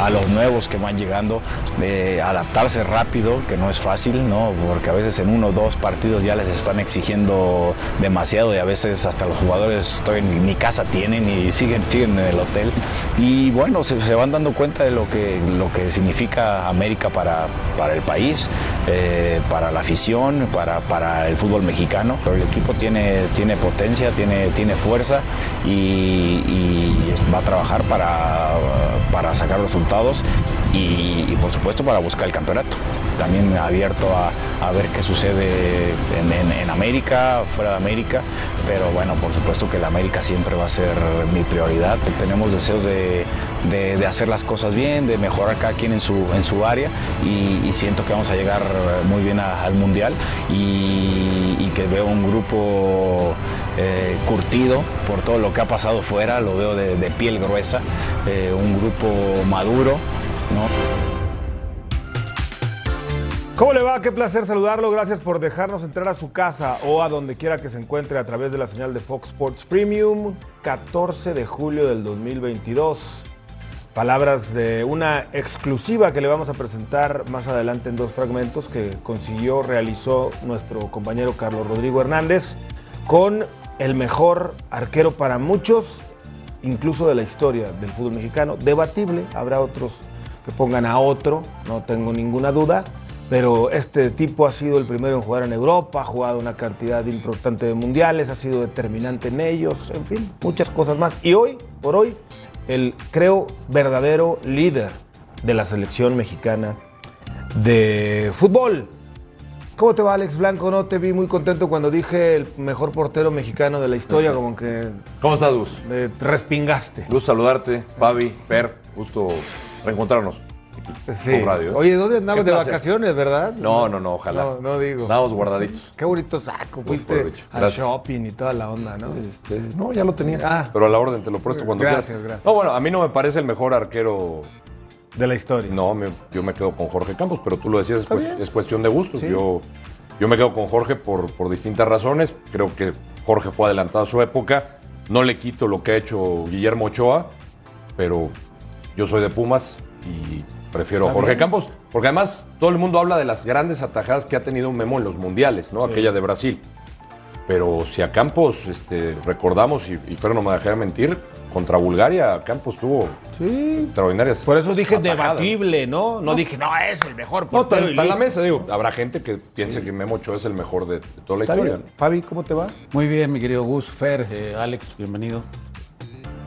A los nuevos que van llegando, de adaptarse rápido, que no es fácil, ¿no? porque a veces en uno o dos partidos ya les están exigiendo demasiado y a veces hasta los jugadores en ni casa tienen y siguen, siguen en el hotel. Y bueno, se, van dando cuenta de lo que, lo que significa América para, para el país, eh, para la afición, para, para el fútbol mexicano. Pero el equipo tiene, tiene potencia, tiene, tiene fuerza y, y va a trabajar para, para sacar resultados y, por supuesto para buscar el campeonato. También abierto a, ver qué sucede en, América, fuera de América, pero bueno, por supuesto que la América siempre va a ser mi prioridad. Tenemos deseos de, de, hacer las cosas bien, de mejorar cada quien en su, en su área y, siento que vamos a llegar muy bien al Mundial y, que veo un grupo eh, curtido por todo lo que ha pasado fuera, lo veo de, piel gruesa, eh, un grupo maduro. ¿no? ¿Cómo le va? Qué placer saludarlo. Gracias por dejarnos entrar a su casa o a donde quiera que se encuentre a través de la señal de Fox Sports Premium. 14 de julio del 2022. Palabras de una exclusiva que le vamos a presentar más adelante en dos fragmentos que consiguió, realizó nuestro compañero Carlos Rodrigo Hernández con el mejor arquero para muchos, incluso de la historia del fútbol mexicano. Debatible, habrá otros que pongan a otro, no tengo ninguna duda, pero este tipo ha sido el primero en jugar en Europa, ha jugado una cantidad importante de mundiales, ha sido determinante en ellos, en fin, muchas cosas más. Y hoy, por hoy, el creo verdadero líder de la selección mexicana de fútbol. ¿Cómo te va Alex Blanco? No te vi muy contento cuando dije el mejor portero mexicano de la historia, como que... ¿Cómo estás, Gus? Me respingaste. Gusto saludarte, Fabi, Per, gusto reencontrarnos. Sí. Radio. Oye, ¿dónde andabas de vacaciones, verdad? No, no, no, ojalá. No, no digo. Estábamos guardaditos. Qué bonito saco. Fuiste al shopping y toda la onda, ¿no? Este, no, ya lo tenía. Ah. Pero a la orden te lo presto cuando gracias, quieras. Gracias, No, bueno, a mí no me parece el mejor arquero de la historia. No, me, yo me quedo con Jorge Campos, pero tú lo decías, es, es cuestión de gustos. ¿Sí? Yo, yo me quedo con Jorge por, por distintas razones. Creo que Jorge fue adelantado a su época. No le quito lo que ha hecho Guillermo Ochoa, pero yo soy de Pumas y prefiero a Jorge bien? Campos, porque además todo el mundo habla de las grandes atajadas que ha tenido Memo en los mundiales, ¿no? Sí. Aquella de Brasil. Pero si a Campos este, recordamos, y, y Fer no me dejará mentir, contra Bulgaria, Campos tuvo sí. extraordinarias. Por eso dije atajadas. debatible, ¿no? ¿no? No dije, no, es el mejor portero. No, está en la mesa, digo. Habrá gente que piense sí. que Memo Ochoa es el mejor de, de toda la está historia. Bien. Fabi, ¿cómo te va? Muy bien, mi querido Gus, Fer, eh, Alex, bienvenido.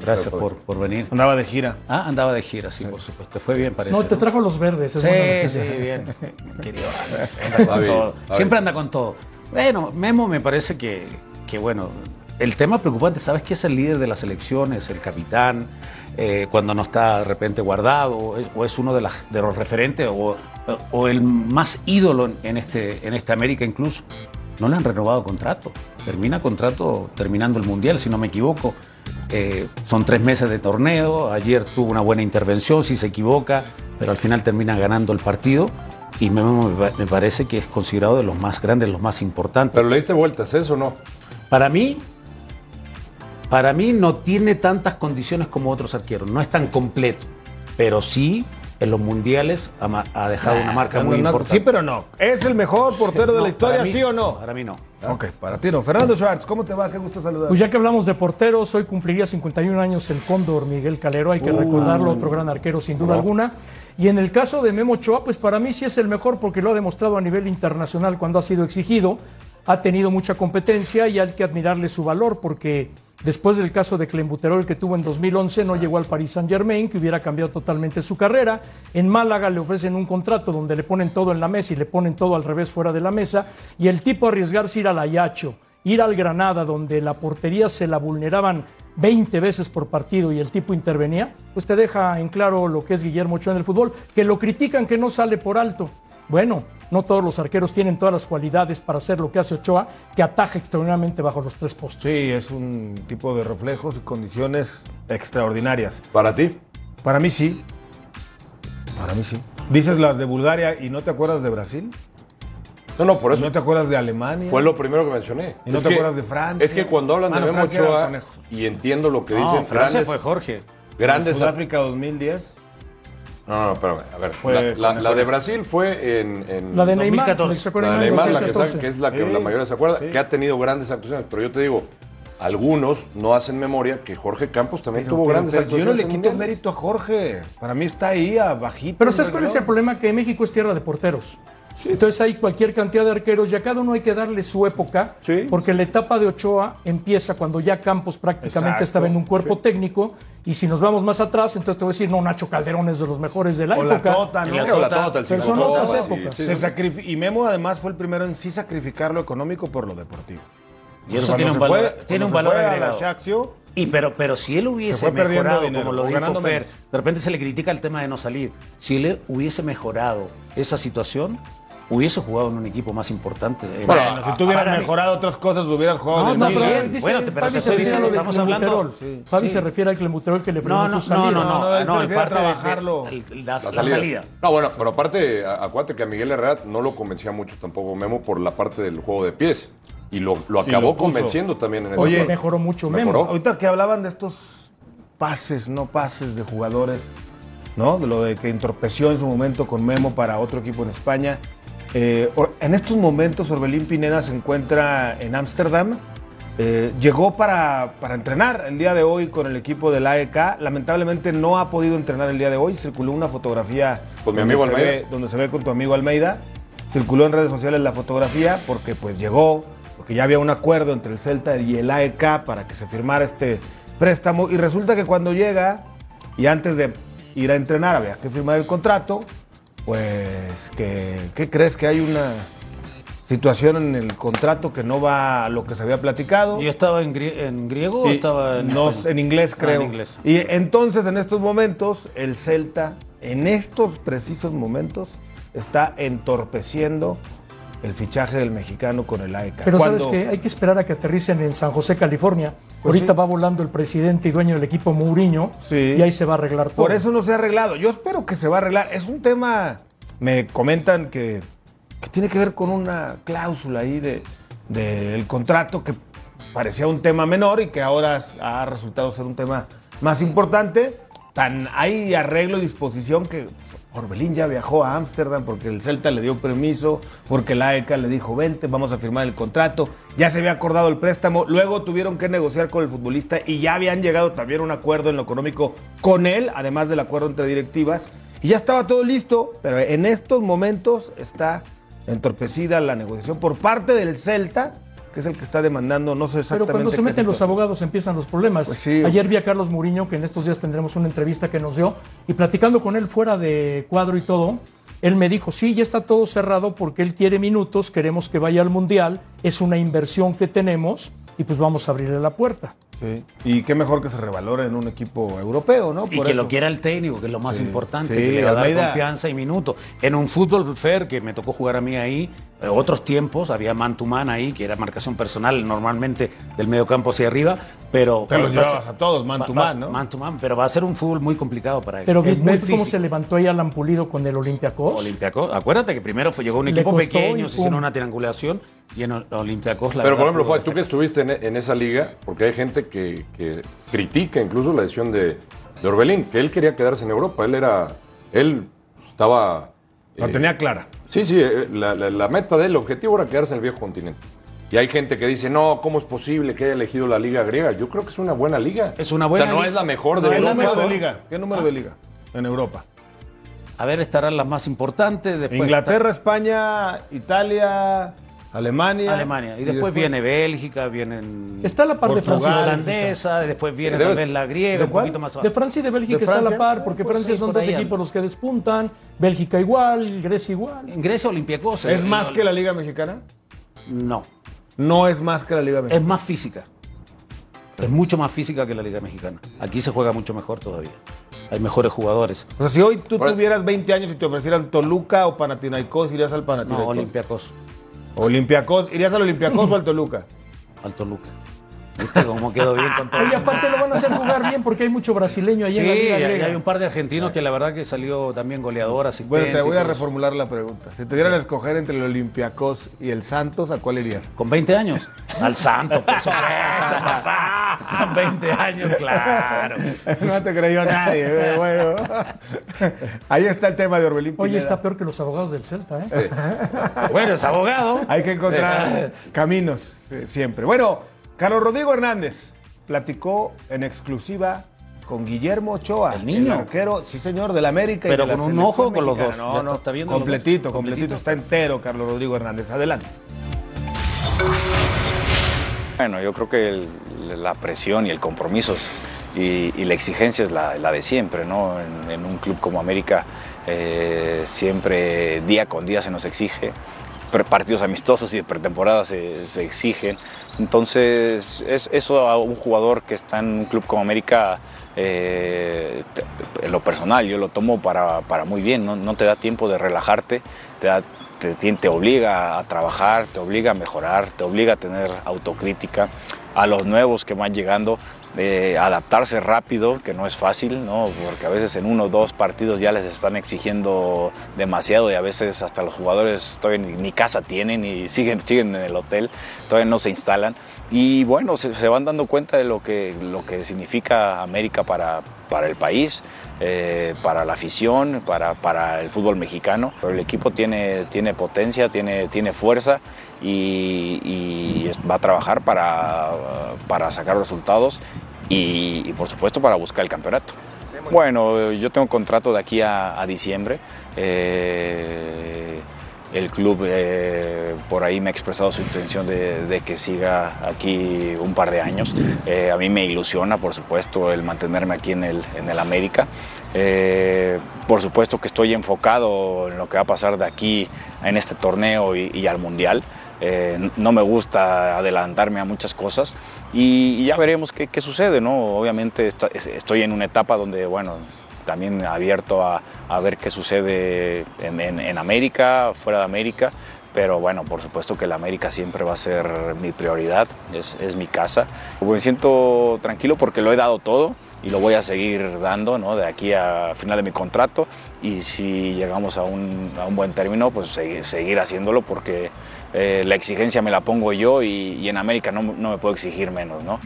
Gracias por, por, venir. Andaba de gira. Ah, andaba de gira, sí, por supuesto. Te fue bien, parece. No, te trajo los verdes. sí, bueno. sí, bien. Querido Alex, anda con todo. Siempre anda con todo. Bueno, Memo me parece que, que, bueno, el tema preocupante, ¿sabes qué es el líder de las elecciones, el capitán, eh, cuando no está de repente guardado, o es, o es uno de, las, de, los referentes, o, o, el más ídolo en, este, en esta América incluso? No le han renovado contrato. Termina contrato terminando el Mundial, si no me equivoco. Eh, son tres meses de torneo. Ayer tuvo una buena intervención, si se equivoca, pero al final termina ganando el partido. Y me, me parece que es considerado de los más grandes, los más importantes. Pero le diste vueltas, ¿eso no? Para mí, para mí no tiene tantas condiciones como otros arqueros. No es tan completo, pero sí en los mundiales ha, ha dejado una marca no, muy no, importante. Sí, pero no. ¿Es el mejor portero no, de la historia, mí, sí o no? Para mí no. Ok, para ti no. Fernando Schwartz, ¿cómo te va? Qué gusto saludar. Pues ya que hablamos de porteros, hoy cumpliría 51 años el Cóndor Miguel Calero, hay que uh, recordarlo, otro gran arquero sin duda no. alguna. Y en el caso de Memo Ochoa, pues para mí sí es el mejor porque lo ha demostrado a nivel internacional cuando ha sido exigido. Ha tenido mucha competencia y hay que admirarle su valor porque después del caso de Clembuterol que tuvo en 2011 no llegó al Paris Saint Germain que hubiera cambiado totalmente su carrera. En Málaga le ofrecen un contrato donde le ponen todo en la mesa y le ponen todo al revés fuera de la mesa y el tipo arriesgarse ir al Ayacho, ir al Granada donde la portería se la vulneraban 20 veces por partido y el tipo intervenía, pues te deja en claro lo que es Guillermo Ochoa en el fútbol, que lo critican que no sale por alto. Bueno, no todos los arqueros tienen todas las cualidades para hacer lo que hace Ochoa, que ataja extraordinariamente bajo los tres postes. Sí, es un tipo de reflejos y condiciones extraordinarias. ¿Para ti? Para mí sí. Para mí sí. Dices las de Bulgaria y no te acuerdas de Brasil. No, no, por eso. ¿No te acuerdas de Alemania? Fue lo primero que mencioné. ¿Y no Es te que- acuerdas de Francia? Es que cuando hablan de Memo Francia Ochoa, y entiendo lo que No, dicen, Francia grandes, fue Jorge. grandes Sudáfrica 2010. No, no, espérame, a ver. Fue la, de Brasil fue en. en- La de Neymar, 2014. la de Neymar, la que, 2014. sabe- que es la que Sí, la mayoría se acuerda, sí. que ha tenido grandes actuaciones. Pero yo te digo, algunos no hacen memoria que Jorge Campos también tuvo Pero- grandes pero yo no actuaciones. le quito mérito a Jorge. Para mí está ahí abajito. Pero ¿sabes cuál es el problema? Que México es tierra de porteros. Entonces hay cualquier cantidad de arqueros y a cada uno hay que darle su época, Sí. porque la etapa de Ochoa empieza cuando ya Campos prácticamente Exacto. estaba en un cuerpo técnico y si nos vamos más atrás, entonces te voy a decir, no, Nacho Calderón es de los mejores de la O la época. Tota, ¿no? la O la Tota, Tota, pero son otras épocas. sí, Se y Memo además fue el primero en sí sacrificar lo económico por lo deportivo. Y eso tiene un valor, fue- tiene un valor agregado. Y pero, pero si él hubiese mejorado, dinero, como lo dijo Fer, menos. de repente se le critica el tema de no salir. Si él hubiese mejorado esa situación, hubiese jugado en un equipo más importante. Eh, Bueno, si tú hubieras mí- mejorado otras cosas, hubieras jugado No, de no, pero ¿eh? él- Bueno, te- pero Fabi te se estoy refiere diciendo, estamos hablando- Clenbuterol. Fabi Sí. se refiere al Clenbuterol que le frenó No, no, su salida. no, no, no, el parte de- el- la, salida. No, bueno, pero aparte, acuérdate que a Miguel Herrera no lo convencía mucho tampoco Memo por la parte del juego de pies. Y lo, lo Y acabó lo convenciendo también en esa Oye. Mejoró mucho Mejoró. Memo. Ahorita que hablaban de estos pases, no pases de jugadores, ¿no? De lo de que entorpeció en su momento con Memo para otro equipo en España. Eh, en estos momentos, Orbelín Pineda se encuentra en Ámsterdam. Eh, llegó para, para entrenar el día de hoy con el equipo del AEK. Lamentablemente no ha podido entrenar el día de hoy. Circuló una fotografía Con mi donde amigo se Almeida. ve- donde se ve con tu amigo Almeida. Circuló en redes sociales la fotografía porque pues llegó, porque ya había un acuerdo entre el Celta y el AEK para que se firmara este préstamo. Y resulta que cuando llega y antes de ir a entrenar había que firmar el contrato, pues que, ¿qué crees? Que hay una situación en el contrato que no va a lo que se había platicado. ¿Yo estaba en, grie- en griego o Y- estaba en no, en inglés Ah, creo. en inglés. Y entonces en estos momentos el Celta, en estos precisos momentos, está entorpeciendo el fichaje del mexicano con el AEK. Pero Cuando- sabes que hay que esperar a que aterricen en San José, California. Pues Ahorita sí. va volando el presidente y dueño del equipo Mourinho Sí. y ahí se va a arreglar todo. Por eso no se ha arreglado. Yo espero que se va a arreglar. Es un tema, me comentan que, que tiene que ver con una cláusula ahí de, del contrato que parecía un tema menor y que ahora ha resultado ser un tema más importante. Tan hay arreglo y disposición que Orbelín ya viajó a Ámsterdam porque el Celta le dio permiso, porque la AECA le dijo, vente, vamos a firmar el contrato. Ya se había acordado el préstamo, luego tuvieron que negociar con el futbolista y ya habían llegado también a un acuerdo en lo económico con él, además del acuerdo entre directivas. Y ya estaba todo listo, pero en estos momentos está entorpecida la negociación por parte del Celta, que es el que está demandando, no sé Pero exactamente. cuando se meten los abogados empiezan los problemas. Pues sí. Ayer vi a Carlos Muriño, que en estos días tendremos una entrevista que nos dio, y platicando con él fuera de cuadro y todo, él me dijo, sí, ya está todo cerrado porque él quiere minutos, queremos que vaya al Mundial, es una inversión que tenemos y pues vamos a abrirle la puerta. Sí. Y qué mejor que se revalore en un equipo europeo, ¿no? Y que eso. lo quiera el técnico, que es lo más Sí, importante, sí, que le va a dar Almeida. confianza y minutos. En un fútbol fair que me tocó jugar a mí ahí, eh, otros tiempos, había man to man ahí, que era marcación personal normalmente del medio campo hacia arriba, pero... Te los llevabas a todos, man to va- man, ¿no? Man to man, pero va a ser un fútbol muy complicado para él. Pero es muy cómo se levantó ahí Alan Pulido con el Olympiacos. Olympiacos. Acuérdate que primero fue, llegó un equipo pequeño, y se hicieron una triangulación y en Ol- Olympiacos la Pero, por ejemplo, Juan, tú que estuviste en, en esa liga, porque hay gente que, que critica incluso la decisión de, de Orbelín, que él quería quedarse en Europa. Él era. Él estaba. La eh, tenía clara. Sí, sí, eh, la, la- la meta de él, el objetivo era quedarse en el viejo continente. Y hay gente que dice, no, ¿cómo es posible que haya elegido la liga griega? Yo creo que es una buena liga. Es una buena O sea, no liga. es la mejor de ¿Qué No, número Europa. de liga? ¿Qué número de liga en Europa? A ver, estarán las más importantes. Después Inglaterra, España, Italia, Alemania. Alemania. Y después, viene Bélgica, vienen. Está la par de Francia. holandesa, después viene también la griega, un poquito más abajo. De Francia y de Bélgica está la par, porque pues Francia son dos equipos los que despuntan. Bélgica igual, Grecia igual. En Grecia Olympiacos. ¿Es más que la Liga Mexicana? No. No es más que la Liga Mexicana. Es más física. Es mucho más física que la Liga Mexicana. Aquí se juega mucho mejor todavía. Hay mejores jugadores. O sea, si hoy tú tuvieras 20 años y te ofrecieran Toluca o Panathinaikos, irías al Panathinaikos. No, Olympiacos. Olympiacos, ¿irías al Olympiacos o al Toluca? Al Toluca. ¿Viste cómo quedó bien con todo? Y aparte lo van a hacer jugar bien porque hay mucho brasileño ahí en la liga. Sí, hay un par de argentinos que la verdad que salió también goleador, asistente. Bueno, te voy a reformular la pregunta. Si te dieran a escoger entre el Olympiacos y el Santos, ¿a cuál irías? ¿Con 20 años? Al Santos, por supuesto, papá. Con 20 años, claro. No te creyó nadie. Eh, bueno. Ahí está el tema de Orbelín Oye, está peor que los abogados del Celta, ¿eh? Bueno, es abogado. Hay que encontrar caminos eh, siempre. Bueno, Carlos Rodrigo Hernández platicó en exclusiva con Guillermo Ochoa, el niño. arquero, sí señor, del América. Pero con un ojo con los dos. No, no, está viendo completito, completito, está entero Carlos Rodrigo Hernández. Adelante. Bueno, yo creo que la presión y el compromiso y, la exigencia es la, de siempre, ¿no? En, un club como América eh, siempre día con día se nos exige partidos amistosos y de pretemporada se, se exigen. Entonces, es, eso a un jugador que está en un club como América, eh, en lo personal, yo lo tomo para, para muy bien, ¿no? ¿no? te da tiempo de relajarte, te, da, te, te obliga a trabajar, te obliga a mejorar, te obliga a tener autocrítica. A los nuevos que van llegando, adaptarse rápido, que no es fácil, ¿no? porque a veces en uno o dos partidos ya les están exigiendo demasiado y a veces hasta los jugadores todavía ni, casa tienen y siguen, siguen en el hotel, todavía no se instalan. Y bueno, se, van dando cuenta de lo que, lo que significa América para, para el país. Eh, para la afición, para, para, el fútbol mexicano. Pero el equipo tiene, tiene potencia, tiene, tiene fuerza y, va a trabajar para, para sacar resultados y, por supuesto para buscar el campeonato. Bueno, yo tengo contrato de aquí a, diciembre. Eh, el club eh, por ahí me ha expresado su intención de, que siga aquí un par de años. Eh, a mí me ilusiona, por supuesto, el mantenerme aquí en el, América. por supuesto que estoy enfocado en lo que va a pasar de aquí en este torneo y al Mundial. Eh, no me gusta adelantarme a muchas cosas y, ya veremos qué, sucede, ¿no? Obviamente estoy en una etapa donde, bueno, también abierto a, ver qué sucede en, América, fuera de América, pero bueno, por supuesto que la América siempre va a ser mi prioridad, es, mi casa. Me siento tranquilo porque lo he dado todo y lo voy a seguir dando ¿no? de aquí a final de mi contrato y si llegamos a un, buen término, pues seguir, seguir haciéndolo porque eh, la exigencia me la pongo yo y, en América no, me puedo exigir menos, ¿no?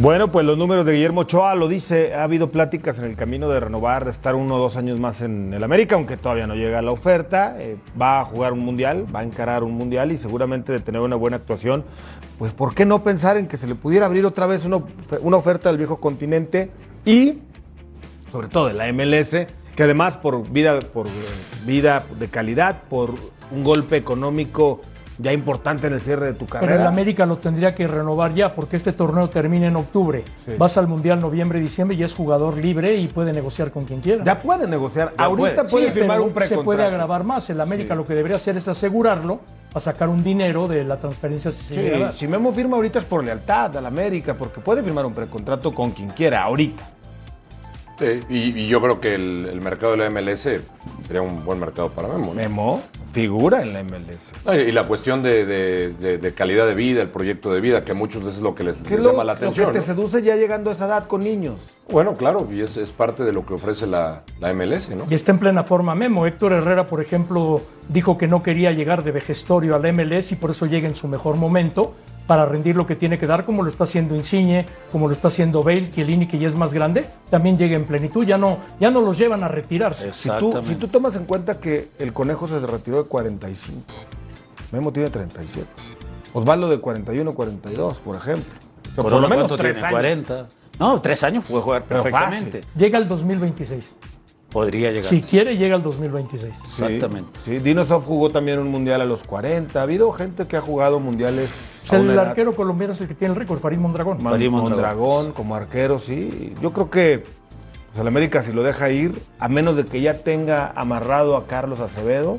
Bueno, pues los números de Guillermo Ochoa lo dice, ha habido pláticas en el camino de renovar, de estar uno o dos años más en el América, aunque todavía no llega la oferta, eh, va a jugar un mundial, va a encarar un mundial y seguramente de tener una buena actuación, pues ¿por qué no pensar en que se le pudiera abrir otra vez una, oferta del viejo continente y sobre todo de la MLS? que además por vida, por vida de calidad, por un golpe económico ya importante en el cierre de tu carrera. Pero el América lo tendría que renovar ya, porque este torneo termina en octubre. Vas al Mundial noviembre, diciembre y es jugador libre y puede negociar con quien quiera. Ya puede negociar. Ahorita puede, firmar un precontrato. Se puede agravar más. El América lo que debería hacer es asegurarlo a sacar un dinero de la transferencia si se Si Memo firma ahorita es por lealtad al América, porque puede firmar un precontrato con quien quiera ahorita y, yo creo que el, mercado de la MLS sería un buen mercado para Memo. Memo figura en la MLS. y la cuestión de, calidad de vida, el proyecto de vida, que a muchos es lo que les, llama la atención. Lo que te seduce ya llegando a esa edad con niños. Bueno, claro, y es, parte de lo que ofrece la, la, MLS, ¿no? Y está en plena forma Memo. Héctor Herrera, por ejemplo, dijo que no quería llegar de vejestorio al MLS y por eso llega en su mejor momento para rendir lo que tiene que dar, como lo está haciendo Insigne, como lo está haciendo Bale, Chiellini, que ya es más grande, también llega en plenitud, ya no, ya no los llevan a retirarse. Si tú, si tú tomas en cuenta que el Conejo se retiró de 45, Memo tiene 37, Osvaldo de 41, 42, por ejemplo. por lo menos tres años. 40. No, tres años puede jugar perfectamente. Llega el 2026. Podría llegar. Si quiere, llega al 2026. Exactamente. Sí, Dinosov jugó también un mundial a los 40. Ha habido gente que ha jugado mundiales. O sea, a una el edad- arquero colombiano es el que tiene el récord, Farid Mondragón. Farid Mondragón. Mondragón, como arquero, sí. Yo creo que pues, el América, si lo deja ir, a menos de que ya tenga amarrado a Carlos Acevedo,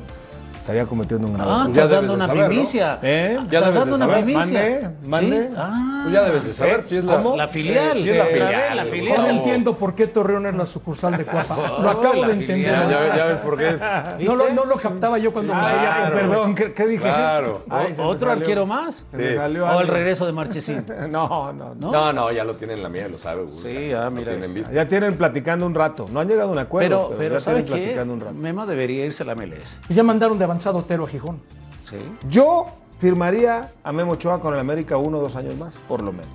estaría cometiendo un grave Ah, ya estás debes dando una saber, ¿no? primicia. ¿Eh? Ya Estás de dando una primicia. Mande, mande. Sí. Ah, Pues ya debes de saber. ¿Eh? si es la- ¿Cómo? La filial. Es la filial. La filial. entiendo por qué Torreón es la sucursal de Cuapa. Lo acabo la de entender. Ya, ya- ya ves por qué es. No lo, no lo captaba yo cuando Ah, me veía. ya, perdón, ¿qué, qué dije? Claro. Ay, ¿Otro salió. arquero más? Sí. ¿O el regreso de Marchesín? No, no, no. No, no, ya lo tienen en la mía, lo sabe. Sí, ah, Lo mira. Ya tienen platicando un rato. No han llegado a un acuerdo, Pero, pero, ya ¿sabes qué? Memo debería irse a la MLS. Ya mandaron de avanzado Otero a Gijón. Sí. Yo firmaría a Memo Ochoa con el América uno o dos años más, por lo menos.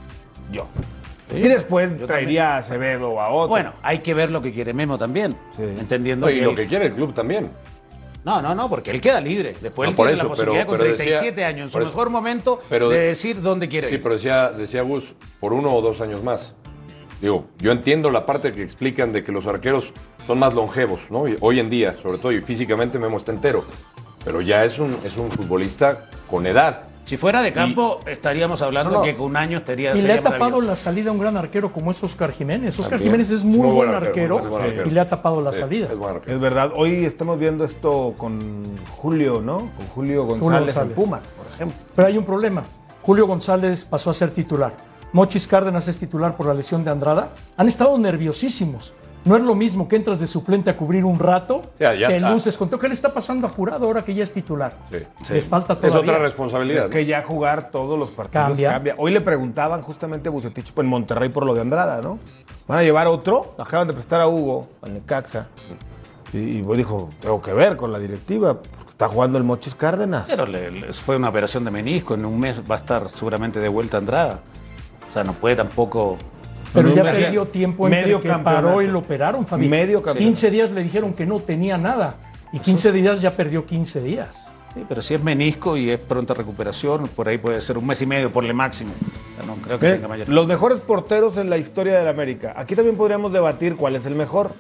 Yo. y después traería a Acevedo o a otro. Bueno, hay que ver lo que quiere Memo también. Sí. Entendiendo No, y que lo él- que quiere el club también. No, no, no, porque él queda libre. Después No, él por tiene eso, la posibilidad pero- con pero decía- 37 años, en su eso. mejor momento, Pero- de decir dónde quiere Sí, ir. pero decía, decía Gus, por uno o dos años más. Digo, yo entiendo la parte que explican de que los arqueros son más longevos, ¿no? Hoy en día, sobre todo, y físicamente Memo está entero. Pero ya es un, es un futbolista con edad. Si fuera de campo, estaríamos hablando No, no. que con un año estaría Y le ha tapado la salida a un gran arquero como es Oscar Jiménez. Oscar También. Jiménez es muy, buen, arquero, muy buen arquero. y le ha tapado la Sí, salida. es buen arquero. Es verdad, hoy estamos viendo esto con Julio, ¿no? Con Julio González, González. en Pumas, por ejemplo. Pero hay un problema. Julio González pasó a ser titular. Mochis Cárdenas es titular por la lesión de Andrada. Han estado nerviosísimos. No es lo mismo que entras de suplente a cubrir un rato, Ya, ya te luces con todo. ¿Qué le está pasando a Jurado ahora que ya es titular? Sí. Les falta Es todavía. otra responsabilidad. Es que ya jugar todos los partidos Cambia. cambia. Hoy le preguntaban justamente a Bucetich en Monterrey por lo de Andrada, ¿no? ¿Van a llevar otro? Acaban de prestar a Hugo, al Necaxa. Y, y pues dijo, tengo que ver con la directiva. porque Está jugando el Mochis Cárdenas. Pero le- le- fue una operación de menisco, en un mes va a estar seguramente de vuelta Andrada. O sea, no puede tampoco... Pero ya perdió tiempo entre medio que campeonato. paró y lo operaron, Fabi. Medio campeonato. 15 días le dijeron que no tenía nada. Y 15 días ya perdió 15 días. Sí, pero si es menisco y es pronta recuperación, por ahí puede ser un mes y medio por le máximo. O sea, no creo que tenga mayor... Los mejores porteros en la historia del América. Aquí también podríamos debatir cuál es el mejor.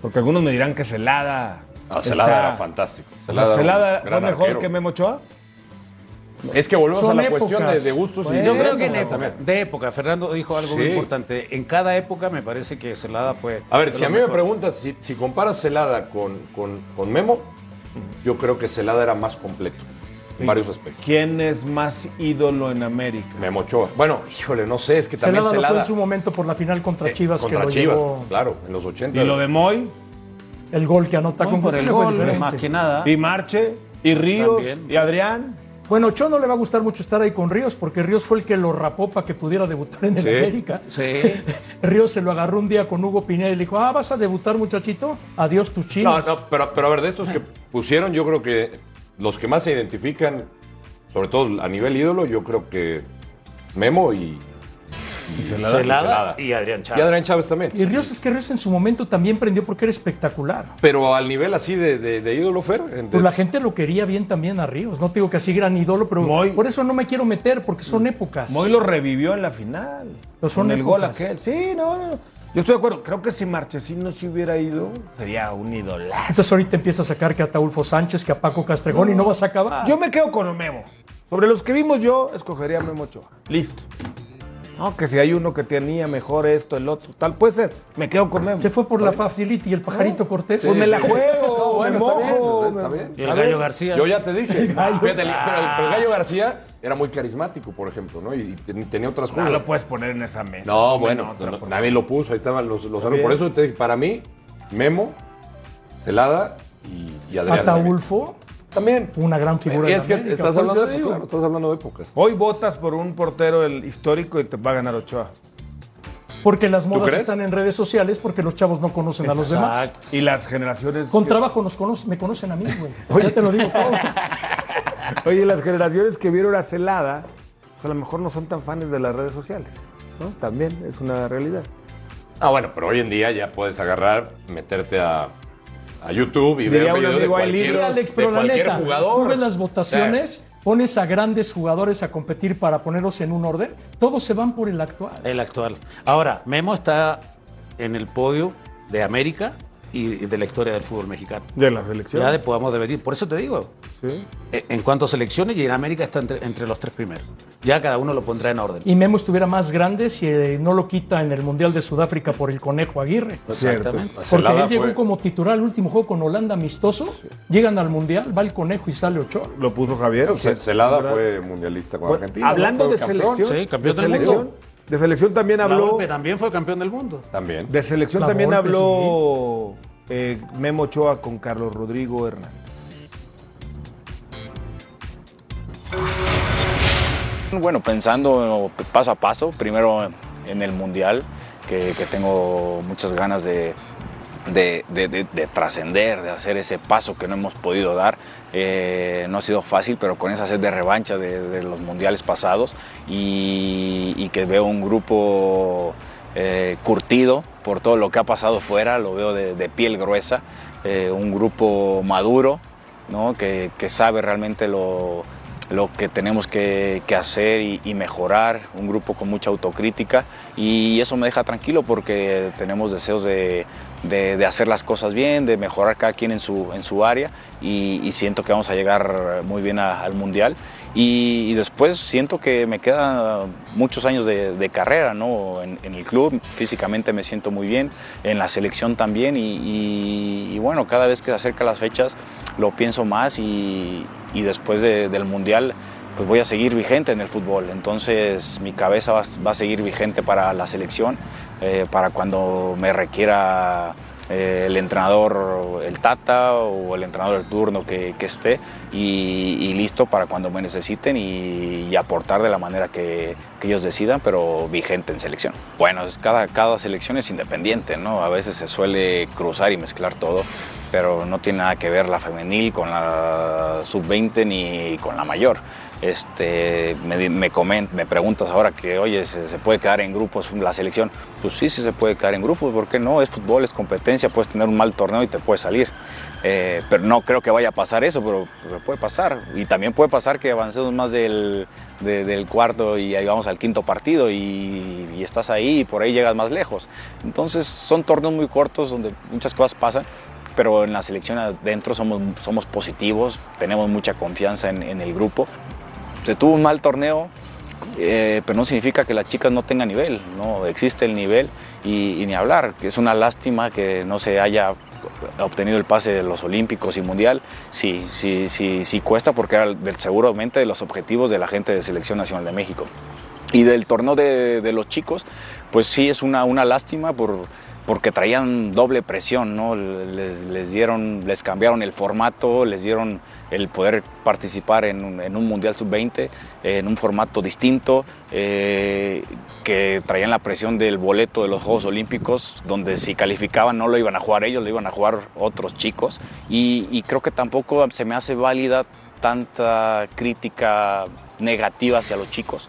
Porque algunos me dirán que Celada. Ah, Celada está- era fantástico. O sea, Celada, fue mejor arquero. que Memo Ochoa. Es que volvemos Son a la cuestión de, épocas. de gustos. y Bueno, Yo de creo que en épocas época, también. de época, Fernando dijo algo muy Sí. importante. En cada época me parece que Celada fue. A ver, si a mí me mejores. preguntas, si, si comparas Celada con, con, con Memo, yo creo que Celada era más completo en varios aspectos. ¿Quién es más ídolo en América? Memo Ochoa. Bueno, híjole, no sé, es que también Celada lo fue Celada... en su momento por la final contra eh, Chivas contra que lo Chivas, llevó claro, en los 80. Y lo de Moy, el gol que anota No, con por el gol, más que nada. y Marche, y Ríos, También. y Adrián. Bueno, Ochoa no le va a gustar mucho estar ahí con Ríos porque Ríos fue el que lo rapó para que pudiera debutar en el Sí. América. Sí. Ríos se lo agarró un día con Hugo Pineda y le dijo, ah, ¿vas a debutar muchachito? Adiós tus No, chinos. no, pero, pero a ver, de estos que pusieron, yo creo que los que más se identifican, sobre todo a nivel ídolo, yo creo que Memo y, Celada, y Adrián y Chávez. Adrián Chávez también. Y Ríos es que Ríos en su momento también prendió porque era espectacular. Pero al nivel así de, de, de ídolo, Fer. en- Pues la gente lo quería bien también a Ríos. No te digo que así gran ídolo, pero Moy- por eso no me quiero meter, porque son épocas. Moy lo revivió en la final. Pero son con el gol épocas. aquel. Sí, no, no. Yo estoy de acuerdo. Creo que si Marchesín no se hubiera ido, sería un idolazo. Entonces ahorita empieza a sacar que a Taulfo Sánchez, que a Paco Castregón y no vas a acabar. Yo me quedo con Memo. Sobre los que vimos yo, escogería a Memo Ochoa. Listo. No, que si hay uno que tenía mejor esto, el otro, tal, puede ser. Me quedo con Memo. Se fue por la facility y el pajarito Cortés. Pues me la juego, No, bueno, me está bien, mojo. está bien. Y el A Gallo ver, García. Yo ya te dije. Gallo. Fíjate, pero, pero el Gallo García era muy carismático, por ejemplo, ¿no? Y ten- tenía otras No cosas. lo puedes poner en esa mesa. No, bueno, otra, no, nadie lo puso, ahí estaban los, los. Por eso te dije, para mí, Memo, Celada y, y Adrián. Ataulfo También. fue una gran figura. es en que América, estás hablando, digo. claro, estás hablando de épocas. Hoy votas por un portero el histórico y te va a ganar Ochoa. Porque las modas están en redes sociales porque los chavos no conocen a los demás. Y las generaciones. Con trabajo nos conocen, me conocen a mí, güey. Ya te lo digo todo. Oye, las generaciones que vieron a Celada, pues a lo mejor no son tan fans de las redes sociales. ¿no? También es una realidad. Ah, bueno, pero hoy en día ya puedes agarrar, meterte a, a YouTube y Diría ver un de amigo, Alex, de pero la cualquier neta, jugador. tú ves las votaciones, pones a grandes jugadores a competir para ponerlos en un orden, todos se van por el actual. El actual. Ahora, Memo está en el podio de América y de la historia del fútbol mexicano. De la selección. Ya de, podamos deber Por eso te digo, Sí. eh, en cuanto a selecciones, y en América está entre, entre los tres primeros. Ya cada uno lo pondrá en orden. Y Memo estuviera más grande si eh, no lo quita en el Mundial de Sudáfrica por el Conejo Aguirre. Exactamente. Porque Celada él llegó fue- como titular al último juego con Holanda amistoso. Llegan al Mundial, va el Conejo y sale Ochoa. Lo puso Javier. Ce- Celada fue mundialista con Argentina. hablando ¿no? de campeón. selección, Sí, campeón de selección, mundo. De selección también La habló. Volpe también fue campeón del mundo. También. De selección La también Volpe, habló eh, Memo Ochoa con Carlos Rodrigo Hernández. Bueno, pensando paso a paso, primero en el Mundial, que, que tengo muchas ganas de, de, de- de- de trascender, de hacer ese paso que no hemos podido dar. Eh, no ha sido fácil, pero con esa sed de revancha de, los mundiales pasados y, que veo un grupo eh, curtido por todo lo que ha pasado fuera, lo veo de, piel gruesa, eh, un grupo maduro, ¿no? que, que sabe realmente lo, lo que tenemos que, que hacer y mejorar, un grupo con mucha autocrítica y eso me deja tranquilo porque tenemos deseos de, de- hacer las cosas bien, de mejorar cada quien en su, en su área y, siento que vamos a llegar muy bien al Mundial y, después siento que me quedan muchos años de, carrera ¿no? en, el club, físicamente me siento muy bien, en la selección también y, bueno, cada vez que se acercan las fechas lo pienso más y, después de- del Mundial pues voy a seguir vigente en el fútbol, entonces mi cabeza va, va a seguir vigente para la selección, eh, para cuando me requiera eh, el entrenador, el Tata o el entrenador del turno que, que esté y, y listo para cuando me necesiten y, y aportar de la manera que, que ellos decidan, pero vigente en selección. Bueno, cada, cada selección es independiente, ¿no? A veces se suele cruzar y mezclar todo, pero no tiene nada que ver la femenil con la sub-20 ni con la mayor. Este, me, me, coment- me preguntas ahora que, oye, ¿se, se puede quedar en grupos la selección? Pues sí, sí se puede quedar en grupos, ¿por qué no? Es fútbol, es competencia, puedes tener un mal torneo y te puedes salir. Eh, pero no creo que vaya a pasar eso, pero, pero puede pasar. Y también puede pasar que avancemos más del, de- del cuarto y ahí vamos al quinto partido y, y estás ahí y por ahí llegas más lejos. Entonces son torneos muy cortos donde muchas cosas pasan, pero en la selección adentro somos, somos positivos, tenemos mucha confianza en, en el grupo. Se tuvo un mal torneo, eh, pero no significa que las chicas no tengan nivel, no existe el nivel y, ni hablar, que es una lástima que no se haya obtenido el pase de los Olímpicos y Mundial, sí, sí, sí, cuesta porque era seguramente de los objetivos de la gente de Selección Nacional de México. Y del torneo de, de los chicos, pues sí es una, una lástima por, porque traían doble presión, ¿no? Les, dieron, les cambiaron el formato, les dieron el poder participar en un, en un Mundial Sub-20 en un formato distinto, eh, que traían la presión del boleto de los Juegos Olímpicos, donde si calificaban no lo iban a jugar ellos, lo iban a jugar otros chicos. Y, y creo que tampoco se me hace válida tanta crítica negativa hacia los chicos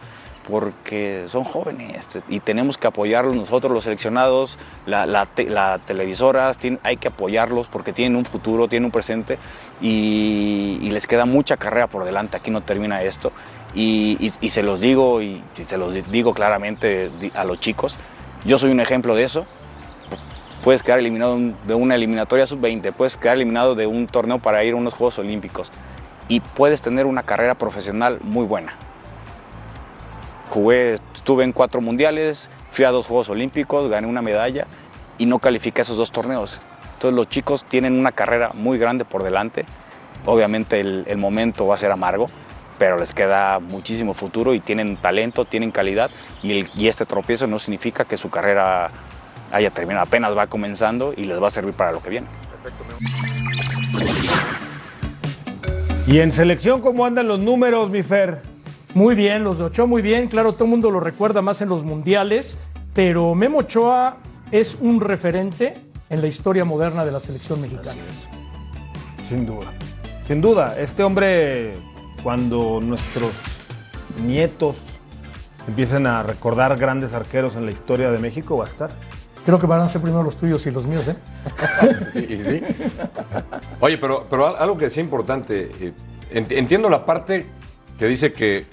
porque son jóvenes y tenemos que apoyarlos nosotros los seleccionados, la, la te- la televisoras, hay que apoyarlos porque tienen un futuro, tienen un presente y, les queda mucha carrera por delante, aquí no termina esto. Y, y- se los digo y, se los di- digo claramente a los chicos, yo soy un ejemplo de eso. Puedes quedar eliminado de una eliminatoria sub-20, puedes quedar eliminado de un torneo para ir a unos Juegos Olímpicos y puedes tener una carrera profesional muy buena. Jugué, estuve en cuatro mundiales, fui a dos Juegos Olímpicos, gané una medalla y no califiqué esos dos torneos. Entonces los chicos tienen una carrera muy grande por delante. Obviamente el, momento va a ser amargo, pero les queda muchísimo futuro y tienen talento, tienen calidad y, y este tropiezo no significa que su carrera haya terminado, apenas va comenzando y les va a servir para lo que viene. Y en selección, ¿cómo andan los números, mi Fer? Muy bien, los de Ochoa muy bien. Claro, todo el mundo lo recuerda más en los mundiales, pero Memo Ochoa es un referente en la historia moderna de la selección mexicana. Sin duda. Sin duda. Este hombre, cuando nuestros nietos empiecen a recordar grandes arqueros en la historia de México, va a estar. Creo que van a ser primero los tuyos y los míos, ¿eh? Sí, sí. Oye, pero, pero al- algo que sí importante, eh, ent- entiendo la parte que dice que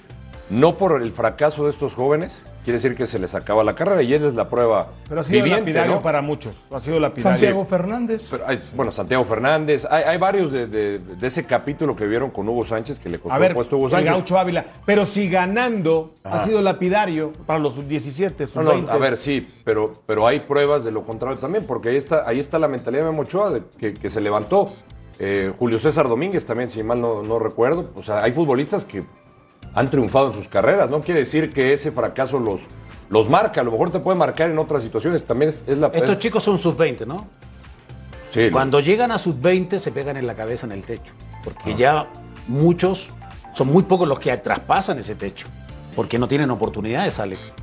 no por el fracaso de estos jóvenes quiere decir que se les acaba la carrera y él es la prueba Pero ha sido viviente, lapidario ¿no? para muchos. Ha sido lapidario. Santiago Fernández. Pero hay- bueno, Santiago Fernández, hay, hay varios de, de- de ese capítulo que vieron con Hugo Sánchez que le costó A ver, el puesto a Hugo el Sánchez. Gaucho Ávila. Pero si ganando ha Ajá. sido lapidario para los sub-17, No, no, sub-20. a ver, sí, pero, pero hay pruebas de lo contrario también, porque ahí está, ahí está la mentalidad de Memo Ochoa de que, que se levantó. Eh, Julio César Domínguez también, si mal no, no recuerdo. O sea, hay futbolistas que han triunfado en sus carreras. No quiere decir que ese fracaso los, los marca. A lo mejor te puede marcar en otras situaciones. También es, es la... Estos es- chicos son sub-20, ¿no? sí, Cuando llegan a sub-20 se pegan en la cabeza en el techo. Porque ya muchos, son muy pocos los que traspasan ese techo. Porque no tienen oportunidades, Alex.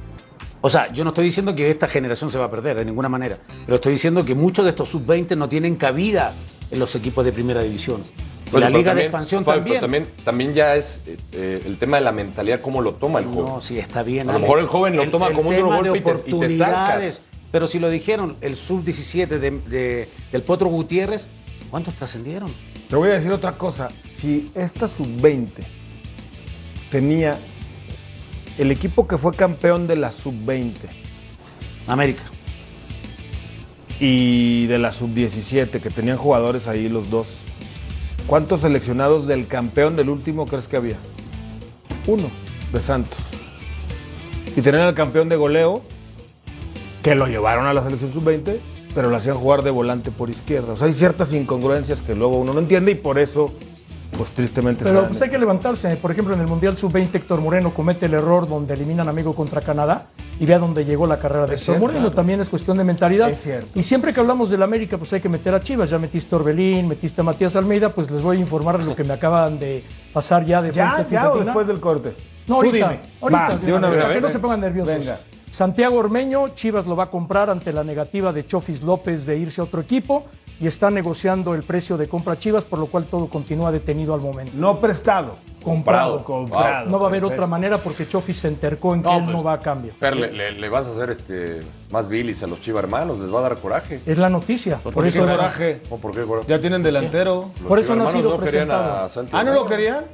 O sea, yo no estoy diciendo que esta generación se va a perder de ninguna manera. Pero estoy diciendo que muchos de estos sub-20 no tienen cabida en los equipos de primera división. Bueno, la Liga de Expansión Fabio, también. pero también. También ya es eh, eh, el tema de la mentalidad, cómo lo toma el joven. No, sí, está bien. A lo mejor el joven lo toma como un tema golpe de y te- y te estancas. Pero si lo dijeron, el sub-17 de- de- del Potro Gutiérrez, ¿cuántos trascendieron? Te voy a decir otra cosa. Si esta sub-20 tenía el equipo que fue campeón de la sub-20 América. y de la sub-17, que tenían jugadores ahí los dos, ¿cuántos seleccionados del campeón del último crees que había? Uno, de Santos. Y tenían al campeón de goleo, que lo llevaron a la selección sub-20, pero lo hacían jugar de volante por izquierda. O sea, hay ciertas incongruencias que luego uno no entiende y por eso, pues tristemente... Pero pues hay que levantarse. Por ejemplo, en el Mundial Sub-20, Héctor Moreno comete el error donde eliminan a amigo contra Canadá y vea dónde llegó la carrera de Es Héctor cierto, Moreno. claro. También es cuestión de mentalidad. Es cierto. Y siempre que hablamos del América, pues hay que meter a Chivas. Ya metiste a Orbelín, metiste a Matías Almeida, pues les voy a informar lo que me acaban de pasar ya de ¿Ya? fuente ¿Ya o después del corte? No, ahorita. dime. Ahorita, Va, de una vez. para que no se pongan nerviosos. Venga. Santiago Ormeño, Chivas lo va a comprar ante la negativa de Chofis López de irse a otro equipo y está negociando el precio de compra a Chivas, por lo cual todo continúa detenido al momento. No prestado. Comprado. Comprado. No va a haber Perfecto. otra manera porque Chofis se entercó en que No, él pues, no va a cambio. Fer, le, le- le vas a hacer este más bilis a los chiva hermanos, les va a dar coraje. Es la noticia. Por, ¿Por eso qué es- coraje? ¿O por qué coraje? Ya tienen delantero. Los por eso no ha sido a Ah, ¿no lo querían?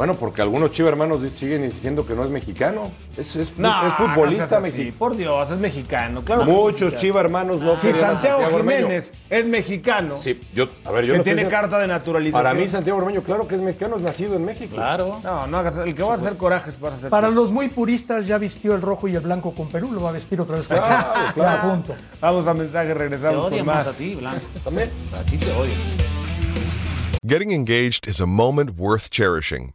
Bueno, porque algunos chiva hermanos siguen insistiendo que no es mexicano. Es, es, fu- No, es futbolista no mexicano. Por Dios, es mexicano. Claro. Muchos hermanos no Si querían a Santiago, Ormeño. Jiménez es mexicano, Sí, yo, a ver, yo que no tiene carta de naturalización. Para mí, Santiago Ormeño, claro que es mexicano, es nacido en México. Claro. No, no hagas. El que va a hacer corajes para hacer. Para los muy puristas ya vistió el rojo y el blanco con Perú, lo va a vestir otra vez con Claro, Chivas. claro. Ya, punto. Vamos a mensaje, Te regresamos con más a ti, Blanco. También. A ti te odian. Getting engaged is a moment worth cherishing.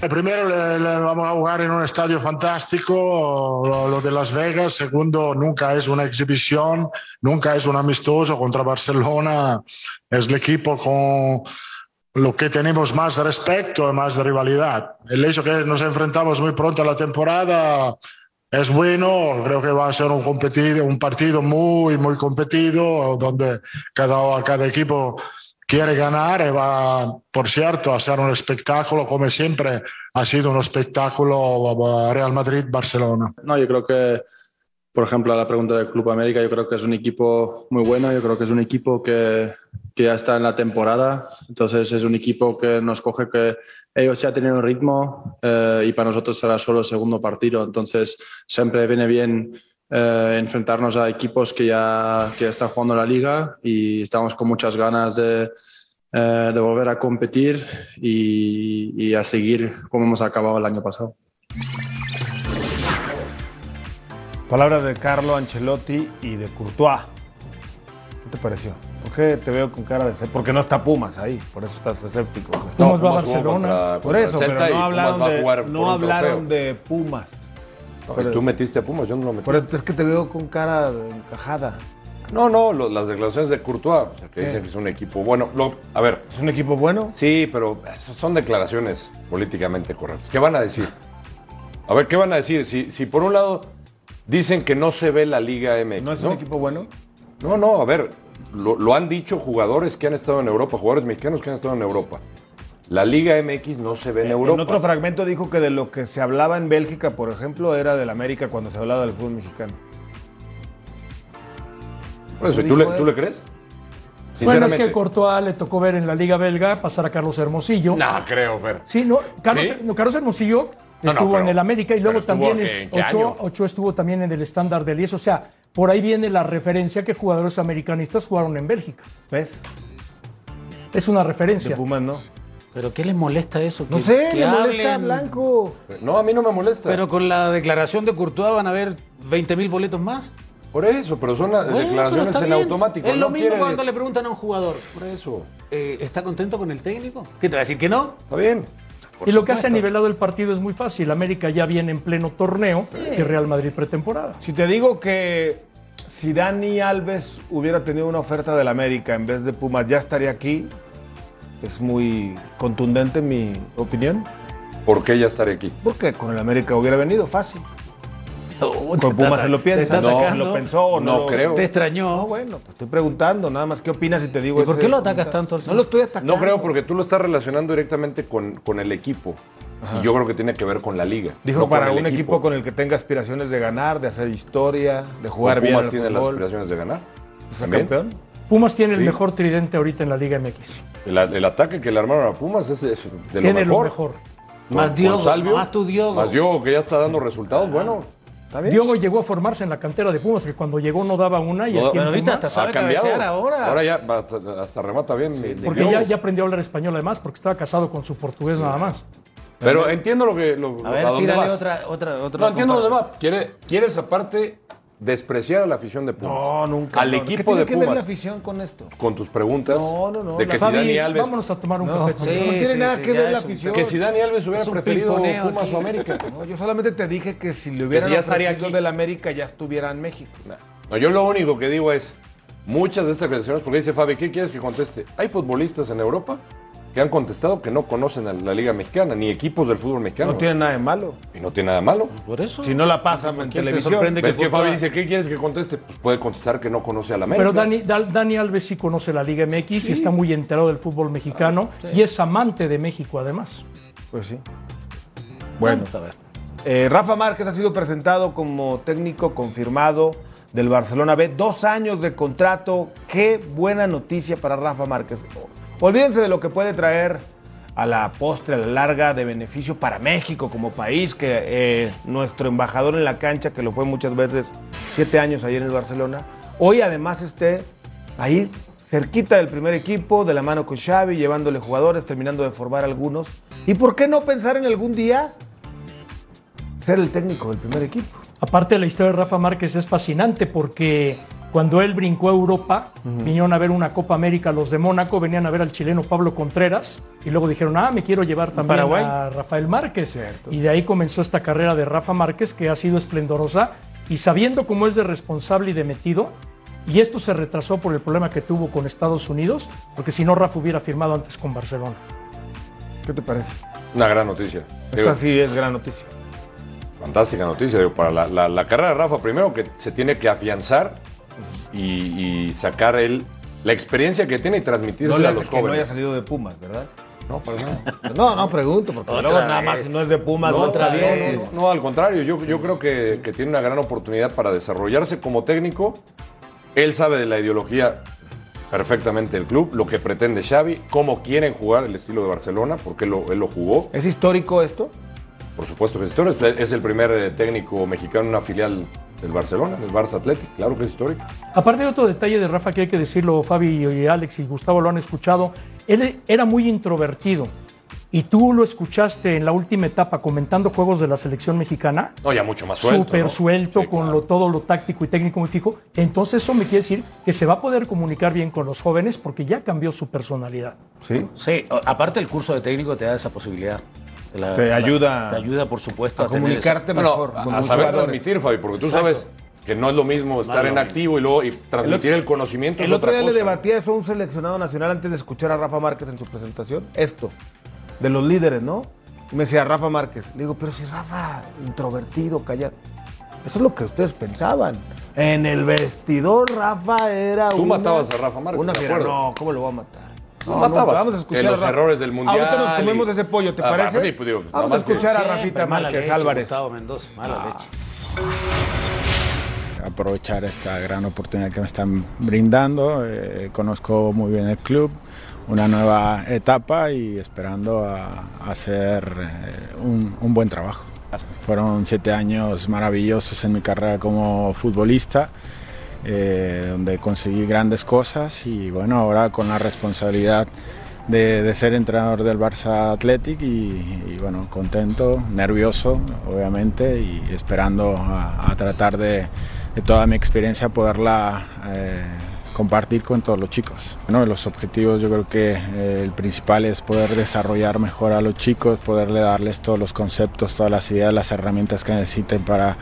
Primero le, le vamos a jugar en un estadio fantástico, lo, lo de Las Vegas. Segundo, nunca es una exhibición, nunca es un amistoso contra Barcelona. Es el equipo con lo que tenemos más respeto y más rivalidad. El hecho que nos enfrentamos muy pronto a la temporada es bueno. Creo que va a ser un, competido, un partido muy, muy competido, donde cada, cada equipo quiere ganar va, por cierto, a ser un espectáculo, como siempre ha sido un espectáculo Real Madrid-Barcelona. No, yo creo que, por ejemplo, a la pregunta del Club América, yo creo que es un equipo muy bueno, yo creo que es un equipo que, que ya está en la temporada, entonces es un equipo que nos coge que ellos ya tienen un ritmo eh, y para nosotros será solo el segundo partido, entonces siempre viene bien eh, enfrentarnos a equipos que ya, que ya están jugando la liga y estamos con muchas ganas de, eh, de volver a competir y, y a seguir como hemos acabado el año pasado. Palabras de Carlo Ancelotti y de Courtois. ¿Qué te pareció? ¿Por qué te veo con cara de ser? Porque no está Pumas ahí, por eso estás escéptico. güey. Pumas va a Pumas jugó Barcelona. contra- Por contra eso, Celta pero no hablaron, a de, por no hablaron de Pumas. No, tú metiste a Pumas, yo no lo metí. Por eso es que te veo con cara encajada. No, no, lo- las declaraciones de Courtois, o sea, que ¿Qué? dicen que es un equipo bueno. Lo- a ver, ¿Es un equipo bueno? sí, pero son declaraciones políticamente correctas. ¿Qué van a decir? A ver, ¿qué van a decir? Si, si por un lado dicen que no se ve la Liga MX. ¿No es un equipo bueno? No, no, a ver, lo, lo han dicho jugadores que han estado en Europa, jugadores mexicanos que han estado en Europa. La Liga MX no se ve en Europa. En otro fragmento dijo que de lo que se hablaba en Bélgica, por ejemplo, era del América cuando se hablaba del fútbol mexicano. Por eso, ¿y ¿tú, le, ¿tú le crees? Bueno, es que Courtois le tocó ver en la Liga Belga pasar a Carlos Hermosillo. No, creo, Fer. Sí, no, Carlos, ¿Sí? no, Carlos Hermosillo No, no, estuvo pero- en el América y luego también ¿qué- en Ochoa? Ochoa estuvo también en el estándar del 10. O sea, por ahí viene la referencia que jugadores americanistas jugaron en Bélgica. ¿Ves? Es una De referencia. Pumas, ¿no. ¿Pero qué les molesta eso? No sé, me molesta hablen. Blanco. No, a mí no me molesta. Pero con la declaración de Courtois van a haber 20 mil boletos más. Por eso, pero son las Bueno, declaraciones en bien. automático. Es lo no mismo quiere- cuando le preguntan a un jugador, Por eso. eh, ¿está contento con el técnico? ¿Qué te va a decir que no? Está bien. y lo que hace nivelado el partido es muy fácil. América ya viene en pleno torneo y Real Madrid pretemporada. Si te digo que si Dani Alves hubiera tenido una oferta del América en vez de Pumas, ya estaría aquí. Es muy contundente mi opinión. ¿Por qué ya estaré aquí? Porque con el América hubiera venido fácil. Oh, Con Pumas se lo piensa. No, lo pensó o no. No creo. Te extrañó. No, bueno, te estoy preguntando. Nada más, ¿qué opinas si te digo ¿Y por qué lo atacas comentario? tanto al No lo estoy atacando. No creo porque tú lo estás relacionando directamente con, con el equipo. Y yo creo que tiene que ver con la liga. Dijo no para un equipo. con el que tenga aspiraciones de ganar, de hacer historia, de jugar Pues bien Pumas tiene las aspiraciones de ganar. ¿Ser ¿También? campeón? Pumas tiene el mejor tridente ahorita en la Liga MX. El, el ataque que le armaron a Pumas es, es de tiene lo mejor. lo mejor. Más Diogo, Salvio, más tu Diogo. Más Diogo que ya está dando resultados. Bueno, ¿Está bien? Diogo llegó a formarse en la cantera de Pumas, que cuando llegó no daba una y No, aquí en ahorita Pumas- hasta sabe ahora. Ahora ya hasta, hasta remata bien. mi Porque ya, aprendió a hablar español además, porque estaba casado con su portugués nada más. Pero entiendo lo que. Lo, A ver, dónde tírale vas. otra, otra, otra. No, entiendo dónde va. Quiere, quieres aparte despreciar a la afición de Pumas. No, nunca. Al no. equipo ¿Qué tiene de que ver la Pumas. afición con esto? Con tus preguntas. No, no, no, De la que si Dani Alves. vámonos a tomar un No, café. no tiene sí, nada sí, que ver la afición. Que si Dani Alves hubiera preferido Pumas aquí. o América. No, yo solamente te dije que si le hubieran si ya estaría aquí. del América ya estuviera en México. No, yo lo único que digo es, muchas de estas creaciones, porque dice Fabi, ¿qué quieres que conteste? Hay futbolistas en Europa que han contestado que no conocen a la Liga Mexicana, ni equipos del fútbol mexicano. No tiene nada de malo. Y no tiene nada de malo. Por eso. Si no la pasan en ¿Quién te televisión. sorprende ¿Ves que Courtois- Fabi dice, ¿qué quieres que conteste? Pues puede contestar que no conoce a la América. Pero Dani, Alves sí conoce la Liga MX y está muy enterado del fútbol mexicano y es amante de México además. Pues sí. Bueno, A ver. eh, Rafa Márquez ha sido presentado como técnico confirmado del Barcelona B. Dos años de contrato. Qué buena noticia para Rafa Márquez. Olvídense de lo que puede traer a la postre, a la larga, de beneficio para México como país, que eh, nuestro embajador en la cancha, que lo fue muchas veces, siete años ahí en el Barcelona, hoy además esté ahí cerquita del primer equipo, de la mano con Xavi, llevándole jugadores, terminando de formar algunos. ¿Y por qué no pensar en algún día ser el técnico del primer equipo? Aparte la historia de Rafa Márquez es fascinante porque cuando él brincó a Europa, vinieron a ver una Copa América los de Mónaco, venían a ver al chileno Pablo Contreras y luego dijeron, ah, me quiero llevar también Paraguay. a Rafael Márquez. Y de ahí comenzó esta carrera de Rafa Márquez que ha sido esplendorosa y sabiendo cómo es de responsable y de metido, y esto se retrasó por el problema que tuvo con Estados Unidos, porque si no Rafa hubiera firmado antes con Barcelona. ¿Qué te parece? Una gran noticia. Esta sí es gran noticia. Fantástica noticia. Digo, para la, la- la carrera de Rafa, primero que se tiene que afianzar y, y sacar él la experiencia que tiene y No transmitírsela le a los que no haya jóvenes. salido de Pumas, ¿verdad? No, para nada. No, no pregunto, porque Otra luego nada vez. más si no es de Pumas, no, No, otra bien. vez. No, no, al contrario, yo, yo creo que, que tiene una gran oportunidad para desarrollarse como técnico. Él sabe de la ideología perfectamente del club, lo que pretende Xavi, cómo quieren jugar el estilo de Barcelona, porque él lo, él lo jugó. ¿Es histórico esto? Por supuesto que es histórico. Es el primer eh, técnico mexicano en una filial del Barcelona, del Barça Athletic. Claro que es histórico. Aparte de otro detalle de Rafa que hay que decirlo, Fabi y Alex y Gustavo lo han escuchado, él era muy introvertido. Y tú lo escuchaste en la última etapa comentando juegos de la selección mexicana, No, ya mucho más suelto. súper ¿no? suelto, Sí, con claro. lo, todo lo táctico y técnico muy fijo. Entonces eso me quiere decir que se va a poder comunicar bien con los jóvenes porque ya cambió su personalidad. Sí. Sí, aparte el curso de técnico te da esa posibilidad. La- Te la- ayuda Te ayuda, por supuesto, A comunicarte mejor. a, con a los saber transmitir, Fabi, porque tú Exacto. sabes que no es lo mismo estar en activo y luego y transmitir el, conocimiento. El es otro otra día le debatía eso a un seleccionado nacional antes de escuchar a Rafa Márquez en su presentación. Esto, de los líderes, ¿no? Y me decía Rafa Márquez. Le digo, pero si Rafa, introvertido, callado. Eso es lo que ustedes pensaban. En el vestidor, Rafa era Tú una- matabas a Rafa Márquez, Una fiera. No, ¿cómo lo voy a matar? Matabas. Vamos a escuchar En los a errores del Mundial Ahorita nos y- comemos ese pollo, ¿te Ah, parece? pues, digo, Vamos a más que- escuchar a Rafita Márquez leche, Álvarez. Gustavo Mendoza, mala Ah. leche. aprovechar esta gran oportunidad que me están brindando. Eh, conozco muy bien el club, una nueva etapa y esperando a, a hacer eh, un, un buen trabajo. Fueron siete años maravillosos en mi carrera como futbolista, eh, donde conseguí grandes cosas y bueno, ahora con la responsabilidad de, de ser entrenador del Barça Athletic y, y, bueno, contento, nervioso obviamente y esperando a, a tratar de, de toda mi experiencia poderla eh, compartir con todos los chicos. Bueno, los objetivos yo creo que eh, el principal es poder desarrollar mejor a los chicos, poderle darles todos los conceptos, todas las ideas, las herramientas que necesiten para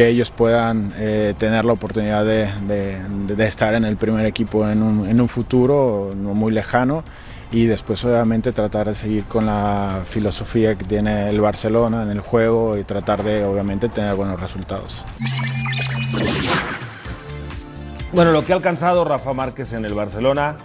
que ellos puedan eh, tener la oportunidad de, estar en el primer equipo en un, en un futuro no muy lejano y después obviamente tratar de seguir con la filosofía que tiene el Barcelona en el juego y tratar de obviamente tener buenos resultados. Bueno, lo que ha alcanzado Rafa Márquez en el Barcelona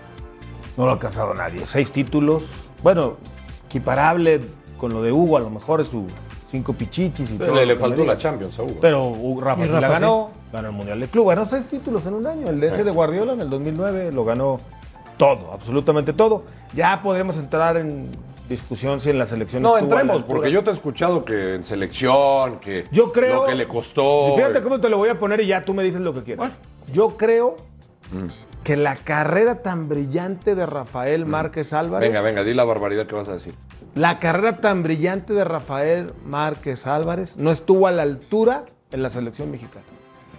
no lo ha alcanzado nadie. Seis títulos, bueno, equiparable con lo de Hugo, a lo mejor es su cinco pichichis y Pero todo. le, faltó la Champions a Hugo. Pero Hugo- Rafa, Y sí Rafa la sí. ganó, ganó el Mundial de Club, ganó seis títulos en un año. El de ese de Guardiola en el 2009 lo ganó todo, absolutamente todo. Ya podemos entrar en discusión si en la selección no, entremos, porque yo te he escuchado que en selección, que Yo creo. lo que le costó. Fíjate cómo te lo voy a poner y ya tú me dices lo que quieras. Yo creo Mm. que la carrera tan brillante de Rafael Márquez Álvarez. Venga, venga, di la barbaridad que vas a decir. La carrera tan brillante de Rafael Márquez Álvarez no estuvo a la altura en la selección mexicana.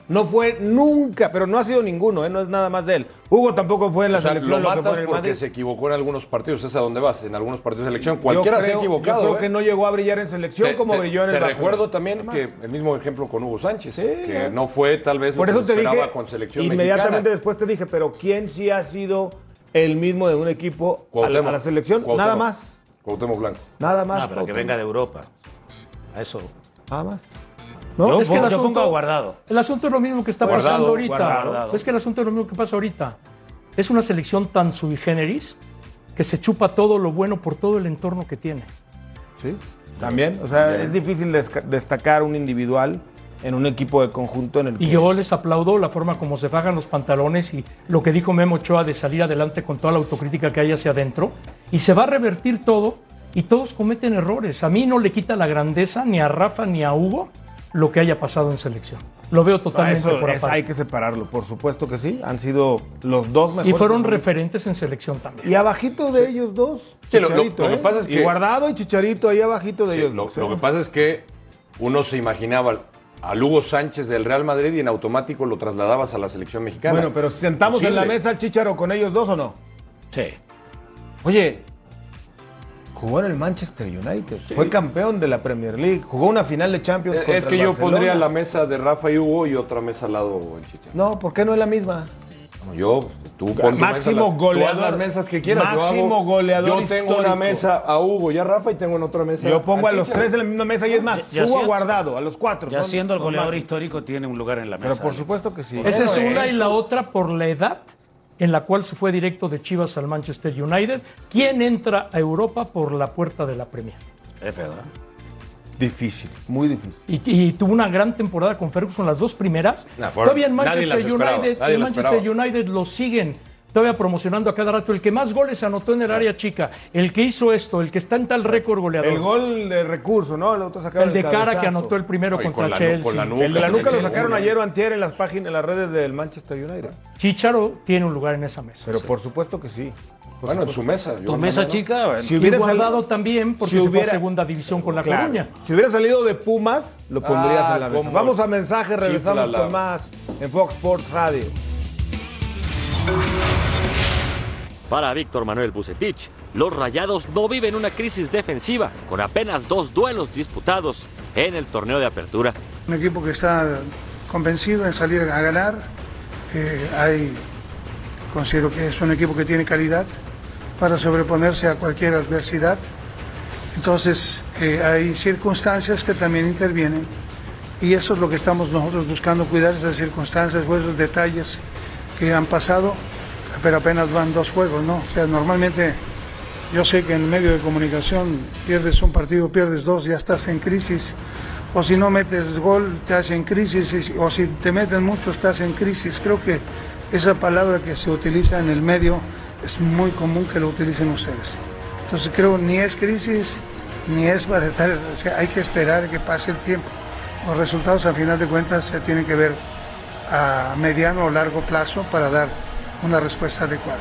No fue nunca, pero no ha sido ninguno, ¿eh? no es nada más de él. Hugo tampoco fue en la O sea, selección. lo que matas el porque Madrid. se equivocó en algunos partidos. Es a dónde vas, en algunos partidos de selección. Cualquiera se ha equivocado. Yo creo ¿eh? que no llegó a brillar en selección Te- como te- brilló en el Te recuerdo también que el mismo ejemplo con Hugo Sánchez, Sí, que ya. no fue tal vez Por lo eso que se te esperaba dije, con selección inmediatamente mexicana. después te dije, pero ¿quién sí ha sido el mismo de un equipo a la, a la selección? Cuauhtémoc. Nada más, Cuauhtémoc Blanco. nada más. No, pero que venga de Europa. A eso. Nada más. Yo, Es que el asunto- guardado. El asunto es lo mismo que está Guardado, pasando ahorita. guardado. Es que el asunto es lo mismo que pasa ahorita. Es una selección tan sui generis que se chupa todo lo bueno por todo el entorno que tiene. Sí, también. O sea, es difícil destacar un individual en un equipo de conjunto en el Y que- yo les aplaudo la forma como se fajan los pantalones y lo que dijo Memo Ochoa de salir adelante con toda la autocrítica que hay hacia adentro. Y se va a revertir todo y todos cometen errores. A mí no le quita la grandeza ni a Rafa ni a Hugo lo que haya pasado en selección. Lo veo totalmente eso por es- aparte. hay que separarlo, por supuesto que sí. Han sido los dos mejores. Y fueron referentes en selección también. Y abajito de ellos dos, Sí, lo- lo- Chicharito, lo que ¿eh? pasa es Y que- Guardado y Chicharito ahí abajito de Sí, ellos lo, dos. lo ¿eh? que pasa es que uno se imaginaba al Hugo Sánchez del Real Madrid y en automático lo trasladabas a la selección mexicana. Bueno, pero sentamos en la mesa al Chicharo con ellos dos o no? Sí. Oye, jugó en el Manchester United, fue campeón de la Premier League, jugó una final de Champions. Contra Es que el yo Barcelona. pondría la mesa de Rafa y Hugo y otra mesa al lado el Chicharito. No, ¿por qué no es la misma? Yo, tú pon tu Máximo mesa, goleador. tú haz las mesas que quieras. yo Máximo hago- goleador Yo tengo una histórico. mesa a Hugo y a Rafa y tengo en otra mesa Yo pongo a los tres en la misma mesa y es más, Ya subo guardado a los cuatro. Ya son- siendo el goleador histórico, tiene un lugar en la mesa. Pero por Alex. supuesto que sí. Esa es una eh. y la otra por la edad en la cual se fue directo de Chivas al Manchester United. ¿ Quién entra a Europa por la puerta de la Premier? Es verdad. Difícil, muy difícil. Y, y tuvo una gran temporada con Ferguson, las dos primeras. Nah, fueron- todavía en Manchester United, en Manchester. United lo siguen todavía promocionando a cada rato. El que más goles anotó en el área chica, el que hizo esto, el que está en tal récord goleador. El gol de recurso, ¿no? El otro sacaron El de cara que anotó el primero contra con la nu- Chelsea. con la nuca. El de la nuca lo sacaron ayer o antier en las páginas, en las redes del Manchester United. Chicharo tiene un lugar en esa mesa. Pero por supuesto que sí. Por Bueno, en su mesa. yo Tu mesa no- chica, Si hubiera salido- también porque si se fue a segunda división con la Claro. Coruña. Si hubiera salido de Pumas, lo pondrías Ah, en la mesa. cómo. Vamos a mensaje, regresamos con más en Fox Sports Radio. Para Víctor Manuel Bucetich, los Rayados no viven una crisis defensiva, con apenas dos duelos disputados en el torneo de apertura. Un equipo que está convencido en salir a ganar. Eh, hay, considero que es un equipo que tiene calidad para sobreponerse a cualquier adversidad. Entonces, eh, hay circunstancias que también intervienen y eso es lo que estamos nosotros buscando, cuidar esas circunstancias esos detalles que han pasado, pero apenas van dos juegos, ¿no? O sea, normalmente yo sé que en medio de comunicación pierdes un partido, pierdes dos, ya estás en crisis. O si no metes gol, estás en crisis. O si te meten mucho, estás en crisis. Creo que esa palabra que se utiliza en el medio es muy común que lo utilicen ustedes. Entonces creo ni es crisis, ni es para estar, o sea, hay que esperar que pase el tiempo. Los resultados, al final de cuentas, se tienen que ver a mediano o largo plazo para dar una respuesta adecuada.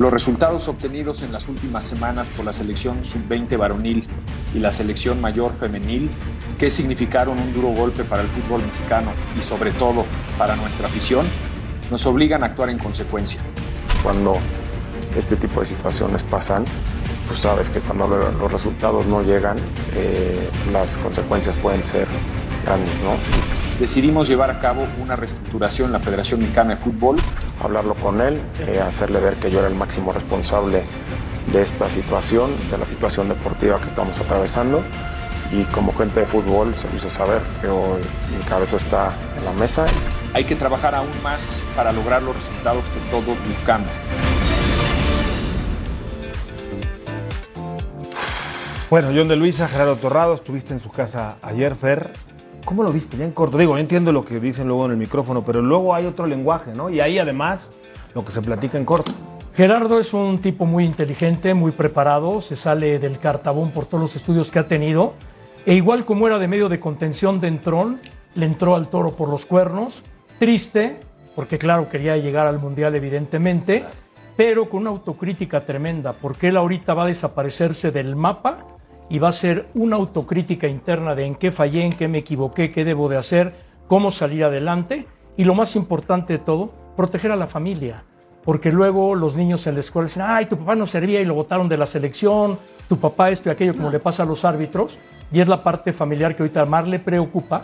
Los resultados obtenidos en las últimas semanas por la selección sub-20 varonil y la selección mayor femenil, que significaron un duro golpe para el fútbol mexicano y sobre todo para nuestra afición, nos obligan a actuar en consecuencia. Cuando este tipo de situaciones pasan, pues sabes que cuando los resultados no llegan, eh, las consecuencias pueden ser grandes, ¿no? decidimos llevar a cabo una reestructuración en la Federación Mexicana de Fútbol. Hablarlo con él, eh, hacerle ver que yo era el máximo responsable de esta situación, de la situación deportiva que estamos atravesando. Y como gente de fútbol se lo hice saber que hoy mi cabeza está en la mesa. Hay que trabajar aún más para lograr los resultados que todos buscamos. Bueno, John de Luisa, Gerardo Torrado, estuviste en su casa ayer, Fer. ¿Cómo lo viste? Ya en corto. Digo, yo entiendo lo que dicen luego en el micrófono, pero luego hay otro lenguaje, ¿no? Y ahí además lo que se platica en corto. Gerardo es un tipo muy inteligente, muy preparado, se sale del cartabón por todos los estudios que ha tenido. E igual como era de medio de contención de entrón, le entró al toro por los cuernos. Triste, porque claro, quería llegar al Mundial evidentemente, pero con una autocrítica tremenda, porque él ahorita va a desaparecerse del mapa y va a ser una autocrítica interna de en qué fallé, en qué me equivoqué, qué debo de hacer, cómo salir adelante y lo más importante de todo, proteger a la familia. Porque luego los niños en la escuela dicen, ay, tu papá no servía y lo votaron de la selección, tu papá esto y aquello, como le pasa a los árbitros. Y es la parte familiar que ahorita Mar le preocupa,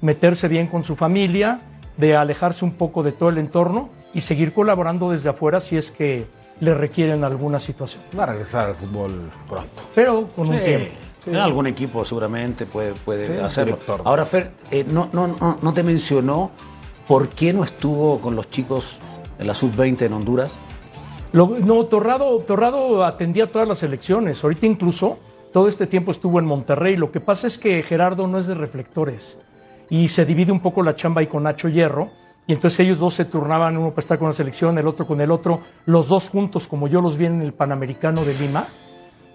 meterse bien con su familia, de alejarse un poco de todo el entorno y seguir colaborando desde afuera si es que le requieren alguna situación. Va a regresar al fútbol pronto. Pero con un tiempo. En algún equipo seguramente puede, puede hacerlo. Ahora, Fer, eh, no, no, no, no te mencionó por qué no estuvo con los chicos en la sub-20 en Honduras. no, Torrado, Torrado atendía todas las elecciones. Ahorita incluso todo este tiempo estuvo en Monterrey. Lo que pasa es que Gerardo no es de reflectores y se divide un poco la chamba ahí con Nacho Hierro y entonces ellos dos se turnaban, uno para estar con la selección, el otro con el otro, los dos juntos, como yo los vi en el Panamericano de Lima,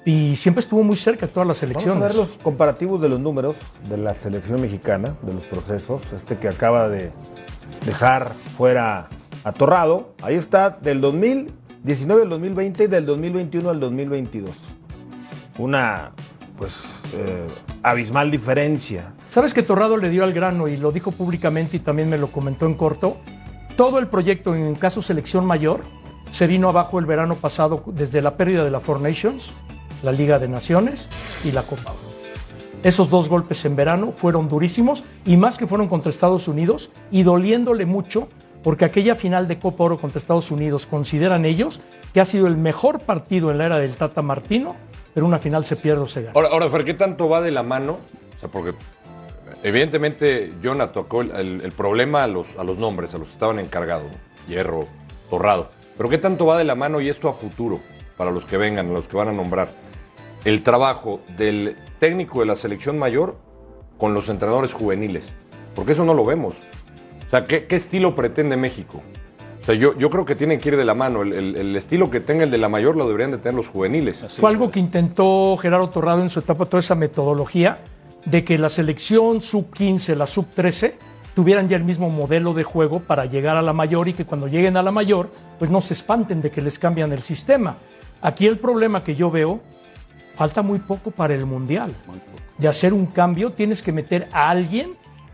y siempre estuvo muy cerca todas las elecciones. Vamos a ver los comparativos de los números de la selección mexicana, de los procesos, este que acaba de dejar fuera atorrado, ahí está del 2019 al 2020 y del 2021 al 2022. Una, pues, eh, abismal diferencia. ¿Sabes que Torrado le dio al grano y lo dijo públicamente y también me lo comentó en corto? Todo el proyecto en caso selección mayor se vino abajo el verano pasado desde la pérdida de la Four Nations, la Liga de Naciones y la Copa Esos dos golpes en verano fueron durísimos y más que fueron contra Estados Unidos y doliéndole mucho porque aquella final de Copa Oro contra Estados Unidos consideran ellos que ha sido el mejor partido en la era del Tata Martino, pero una final se pierde o se gana. Ahora, ahora Fer, ¿qué tanto va de la mano? O sea, porque Evidentemente, Jonah tocó el, problema a los, a los nombres, a los que estaban encargados, Hierro, Torrado. Pero ¿qué tanto va de la mano y esto a futuro, para los que vengan, los que van a nombrar? El trabajo del técnico de la selección mayor con los entrenadores juveniles. Porque eso no lo vemos. O sea, ¿qué, estilo pretende México? O sea, yo, yo creo que tienen que ir de la mano. El, el, estilo que tenga el de la mayor lo deberían de tener los juveniles. Fue algo que intentó Gerardo Torrado en su etapa, toda esa metodología de que la selección sub-15, la sub-13, tuvieran ya el mismo modelo de juego para llegar a la mayor y que cuando lleguen a la mayor, pues no se espanten de que les cambian el sistema. Aquí el problema que yo veo, falta muy poco para el Mundial. De hacer un cambio tienes que meter a alguien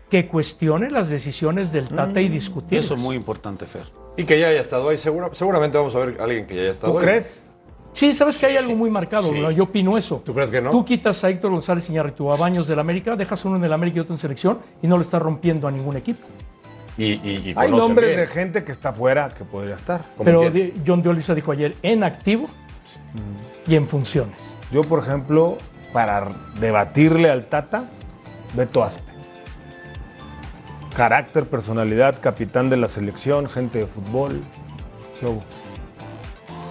que cuestione las decisiones del Tata y Mm, discutir. Eso es muy importante, Fer. Y que ya haya estado ahí, segura- seguramente vamos a ver a alguien que ya haya estado ¿Tú ahí. crees? Sí, sabes que hay algo muy marcado, yo opino eso. ¿Tú crees que no? Tú quitas a Héctor González Iñárritu a Baños del América, dejas uno en el América y otro en selección y no le estás rompiendo a ningún equipo. Y, y, y Hay nombres bien. de gente que está fuera que podría estar. Pero de- John de Olisa dijo ayer, en activo y en funciones. Yo, por ejemplo, para debatirle al Tata, Beto Aspe. Carácter, personalidad, capitán de la selección, gente de fútbol.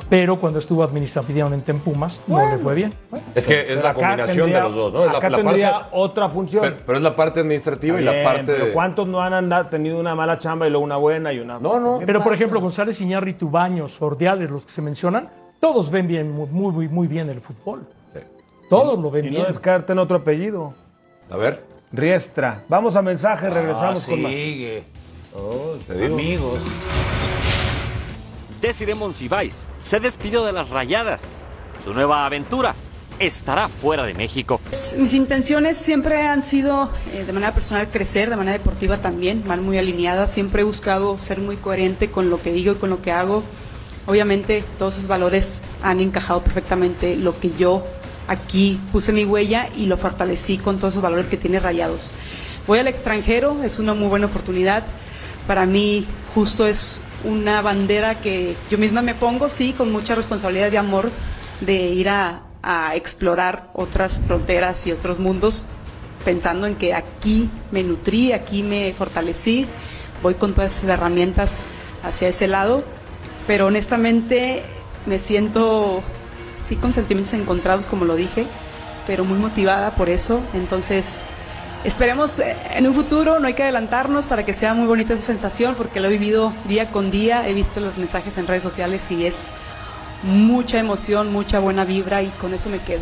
Pero cuando estuvo administrativamente en Pumas, no le fue bien. Es que es Pero la combinación tendría- de los dos, ¿no? Es la- acá la tendría parte- otra función. Pero, pero es la parte administrativa y la parte pero de... ¿Cuántos no han andado, tenido una mala chamba y luego una buena y una... No, no. Pero, por ejemplo, González Iñárritu, Baños, Ordiales, los que se mencionan, todos ven bien, muy, muy, muy bien el fútbol. Todos lo ven Y bien. no descarten otro apellido. A ver. Riestra. Vamos a mensaje, regresamos Ah, con más. sigue. Oh, te. Amigos. Desiree Monsiváis se despidió de las rayadas. Su nueva aventura estará fuera de México. Mis intenciones siempre han sido eh, de manera personal crecer, de manera deportiva también, van muy alineadas. Siempre he buscado ser muy coherente con lo que digo y con lo que hago. Obviamente todos esos valores han encajado perfectamente lo que yo aquí puse mi huella y lo fortalecí con todos esos valores que tiene Rayados. Voy al extranjero, es una muy buena oportunidad. Para mí justo es una bandera que yo misma me pongo, sí, con mucha responsabilidad y amor de ir a explorar otras fronteras y otros mundos, pensando en que aquí me nutrí, aquí me fortalecí, voy con todas esas herramientas hacia ese lado, pero honestamente me siento, sí, con sentimientos encontrados, como lo dije, pero muy motivada por eso, entonces Esperemos eh, en un futuro, no hay que adelantarnos para que sea muy bonita esa sensación, porque lo he vivido día con día, he visto los mensajes en redes sociales y es mucha emoción, mucha buena vibra y con eso me quedo.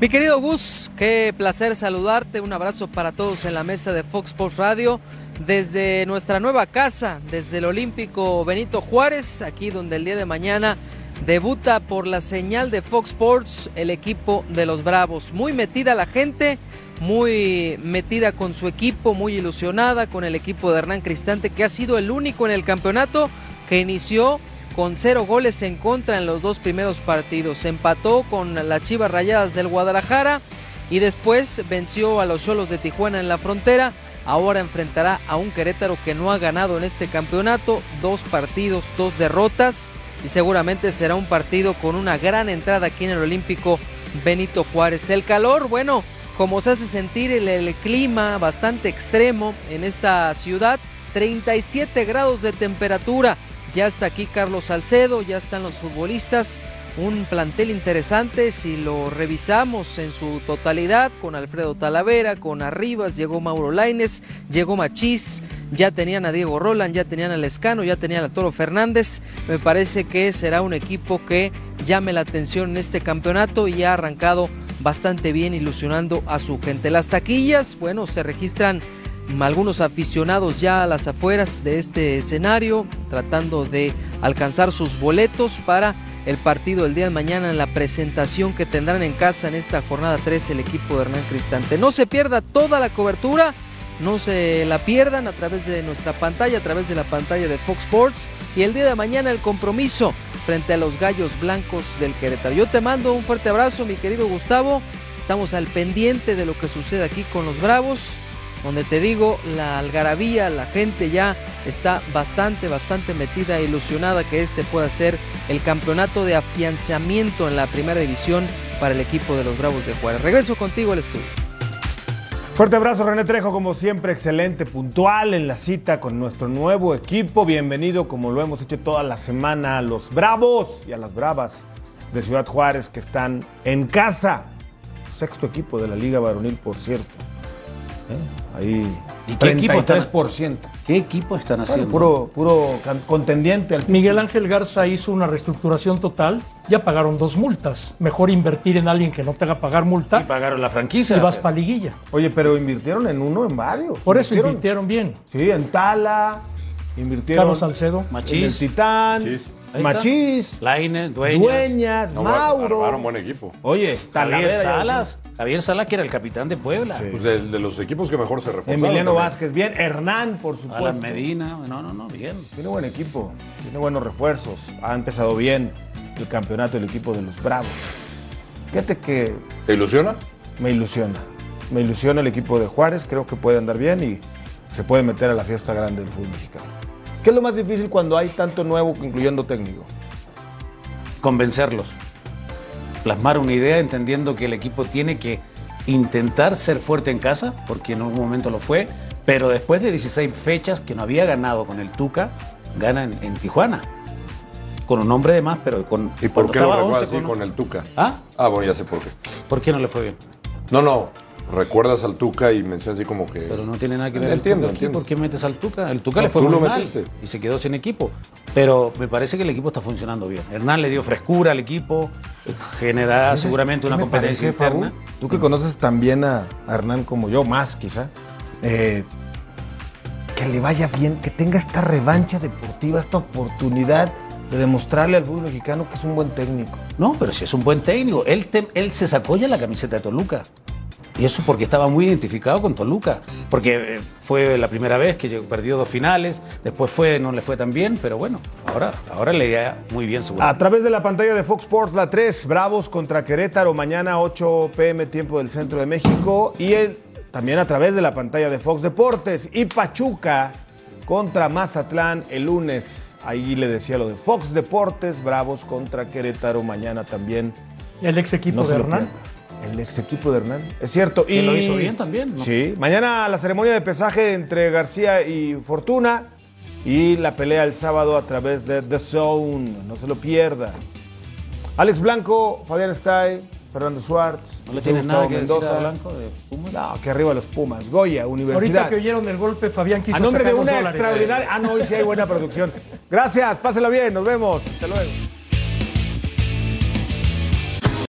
Mi querido Gus, qué placer saludarte. Un abrazo para todos en la mesa de Fox Sports Radio. Desde nuestra nueva casa, desde el Olímpico Benito Juárez, aquí donde el día de mañana debuta por la señal de Fox Sports el equipo de los Bravos. Muy metida la gente, muy metida con su equipo, muy ilusionada con el equipo de Hernán Cristante, que ha sido el único en el campeonato que inició con cero goles en contra en los dos primeros partidos. Empató con las Chivas Rayadas del Guadalajara y después venció a los Cholos de Tijuana en la frontera. Ahora enfrentará a un Querétaro que no ha ganado en este campeonato. Dos partidos, dos derrotas. Y seguramente será un partido con una gran entrada aquí en el Olímpico Benito Juárez. El calor, bueno, como se hace sentir el, el clima bastante extremo en esta ciudad. 37 grados de temperatura. Ya está aquí Carlos Salcedo, ya están los futbolistas. Un plantel interesante si lo revisamos en su totalidad con Alfredo Talavera, con Arribas, llegó Mauro Laines, llegó Machís, ya tenían a Diego Roland, ya tenían a Lescano, ya tenían a Toro Fernández. Me parece que será un equipo que llame la atención en este campeonato y ha arrancado bastante bien ilusionando a su gente. Las taquillas, bueno, se registran algunos aficionados ya a las afueras de este escenario, tratando de alcanzar sus boletos para el partido el día de mañana en la presentación que tendrán en casa en esta jornada 3 el equipo de Hernán Cristante. No se pierda toda la cobertura, no se la pierdan a través de nuestra pantalla, a través de la pantalla de Fox Sports y el día de mañana el compromiso frente a los Gallos Blancos del Querétaro. Yo te mando un fuerte abrazo, mi querido Gustavo. Estamos al pendiente de lo que sucede aquí con los Bravos donde te digo, la algarabía, la gente ya está bastante, bastante metida e ilusionada que este pueda ser el campeonato de afianzamiento en la primera división para el equipo de los Bravos de Juárez. Regreso contigo al estudio. Fuerte abrazo, René Trejo, como siempre, excelente, puntual en la cita con nuestro nuevo equipo. Bienvenido, como lo hemos hecho toda la semana, a los Bravos y a las Bravas de Ciudad Juárez que están en casa. Sexto equipo de la Liga Varonil, por cierto. ¿Eh? Ahí, ¿Y qué equipo están- 33%. ¿Qué equipo están Bueno, haciendo? puro, puro contendiente al Miguel Ángel Garza hizo una reestructuración total, ya pagaron dos multas. Mejor invertir en alguien que no te haga pagar multa. Y pagaron la franquicia. Y vas para liguilla. Oye, pero invirtieron en uno, en varios. Por eso invirtieron bien. Sí, en Tala, invirtieron. Carlos Salcedo. En el Titán. Ahí Machís. Laine, Dueñas. Dueñas, No, Mauro. armaron buen equipo. Oye, Javier Salas. Javier Salas, que era el capitán de Puebla. Pues de, de los equipos que mejor se reforzaron. Emiliano también. Vázquez, bien. Hernán, por supuesto. Alan Medina. No, no, no, bien. Tiene buen equipo, tiene buenos refuerzos. Ha empezado bien el campeonato del equipo de los Bravos. Fíjate que ¿Te ilusiona? me ilusiona. Me ilusiona el equipo de Juárez, creo que puede andar bien y se puede meter a la fiesta grande del fútbol mexicano. ¿Qué es lo más difícil cuando hay tanto nuevo, incluyendo técnico? convencerlos. Plasmar una idea entendiendo que el equipo tiene que intentar ser fuerte en casa, porque en un momento lo fue, pero después de 16 fechas que no había ganado con el Tuca, gana en, en Tijuana. Con un hombre de más, pero con. ¿Y por qué lo 11 así con- con el Tuca? ¿Ah? Ah, bueno, ya sé por qué. ¿Por qué no le fue bien? No, no. Recuerdas al Tuca y mencionas así como que. Pero no tiene nada que ver Entiendo, el entiendo. ¿Por qué metes al Tuca? El Tuca No, le fue muy lo mal metiste. y se quedó sin equipo. Pero me parece que el equipo está funcionando bien. Hernán le dio frescura al equipo, generará ¿Sabes seguramente una competencia parece, interna. Tú que conoces tan bien a a Hernán como yo, más quizá, eh, que le vaya bien, que tenga esta revancha deportiva, esta oportunidad de demostrarle al fútbol mexicano que es un buen técnico. No, pero si es un buen técnico. Él, te- él se sacó ya la camiseta de Toluca. Y eso porque estaba muy identificado con Toluca. Porque eh, fue la primera vez que perdió dos finales. Después fue, no le fue tan bien, pero bueno, ahora, ahora le irá muy bien A seguramente. través de la pantalla de Fox Sports, la 3, Bravos contra Querétaro, mañana 8 pm, tiempo del centro de México. Y el- también a través de la pantalla de Fox Deportes. Y Pachuca contra Mazatlán el lunes. Ahí le decía lo de Fox Deportes, Bravos contra Querétaro, mañana también. El ex equipo No de Hernán. El ex equipo de Hernán. Es cierto. Que lo hizo bien también, ¿no? Sí. Mañana la ceremonia de pesaje entre García y Fortuna. Y la pelea el sábado a través de The Zone. No se lo pierda. Alex Blanco, Fabián Stay, Fernando Schwartz. ¿No le José tienes nada Gustavo que decir a Mendoza. Blanco de Pumas? No, que arriba los Pumas. Goya, Universidad. Ahorita que oyeron el golpe, Fabián quiso A nombre de sacar una dólares. extraordinaria. Ah, no, hoy sí hay buena producción. Gracias, páselo bien, nos vemos. Hasta luego.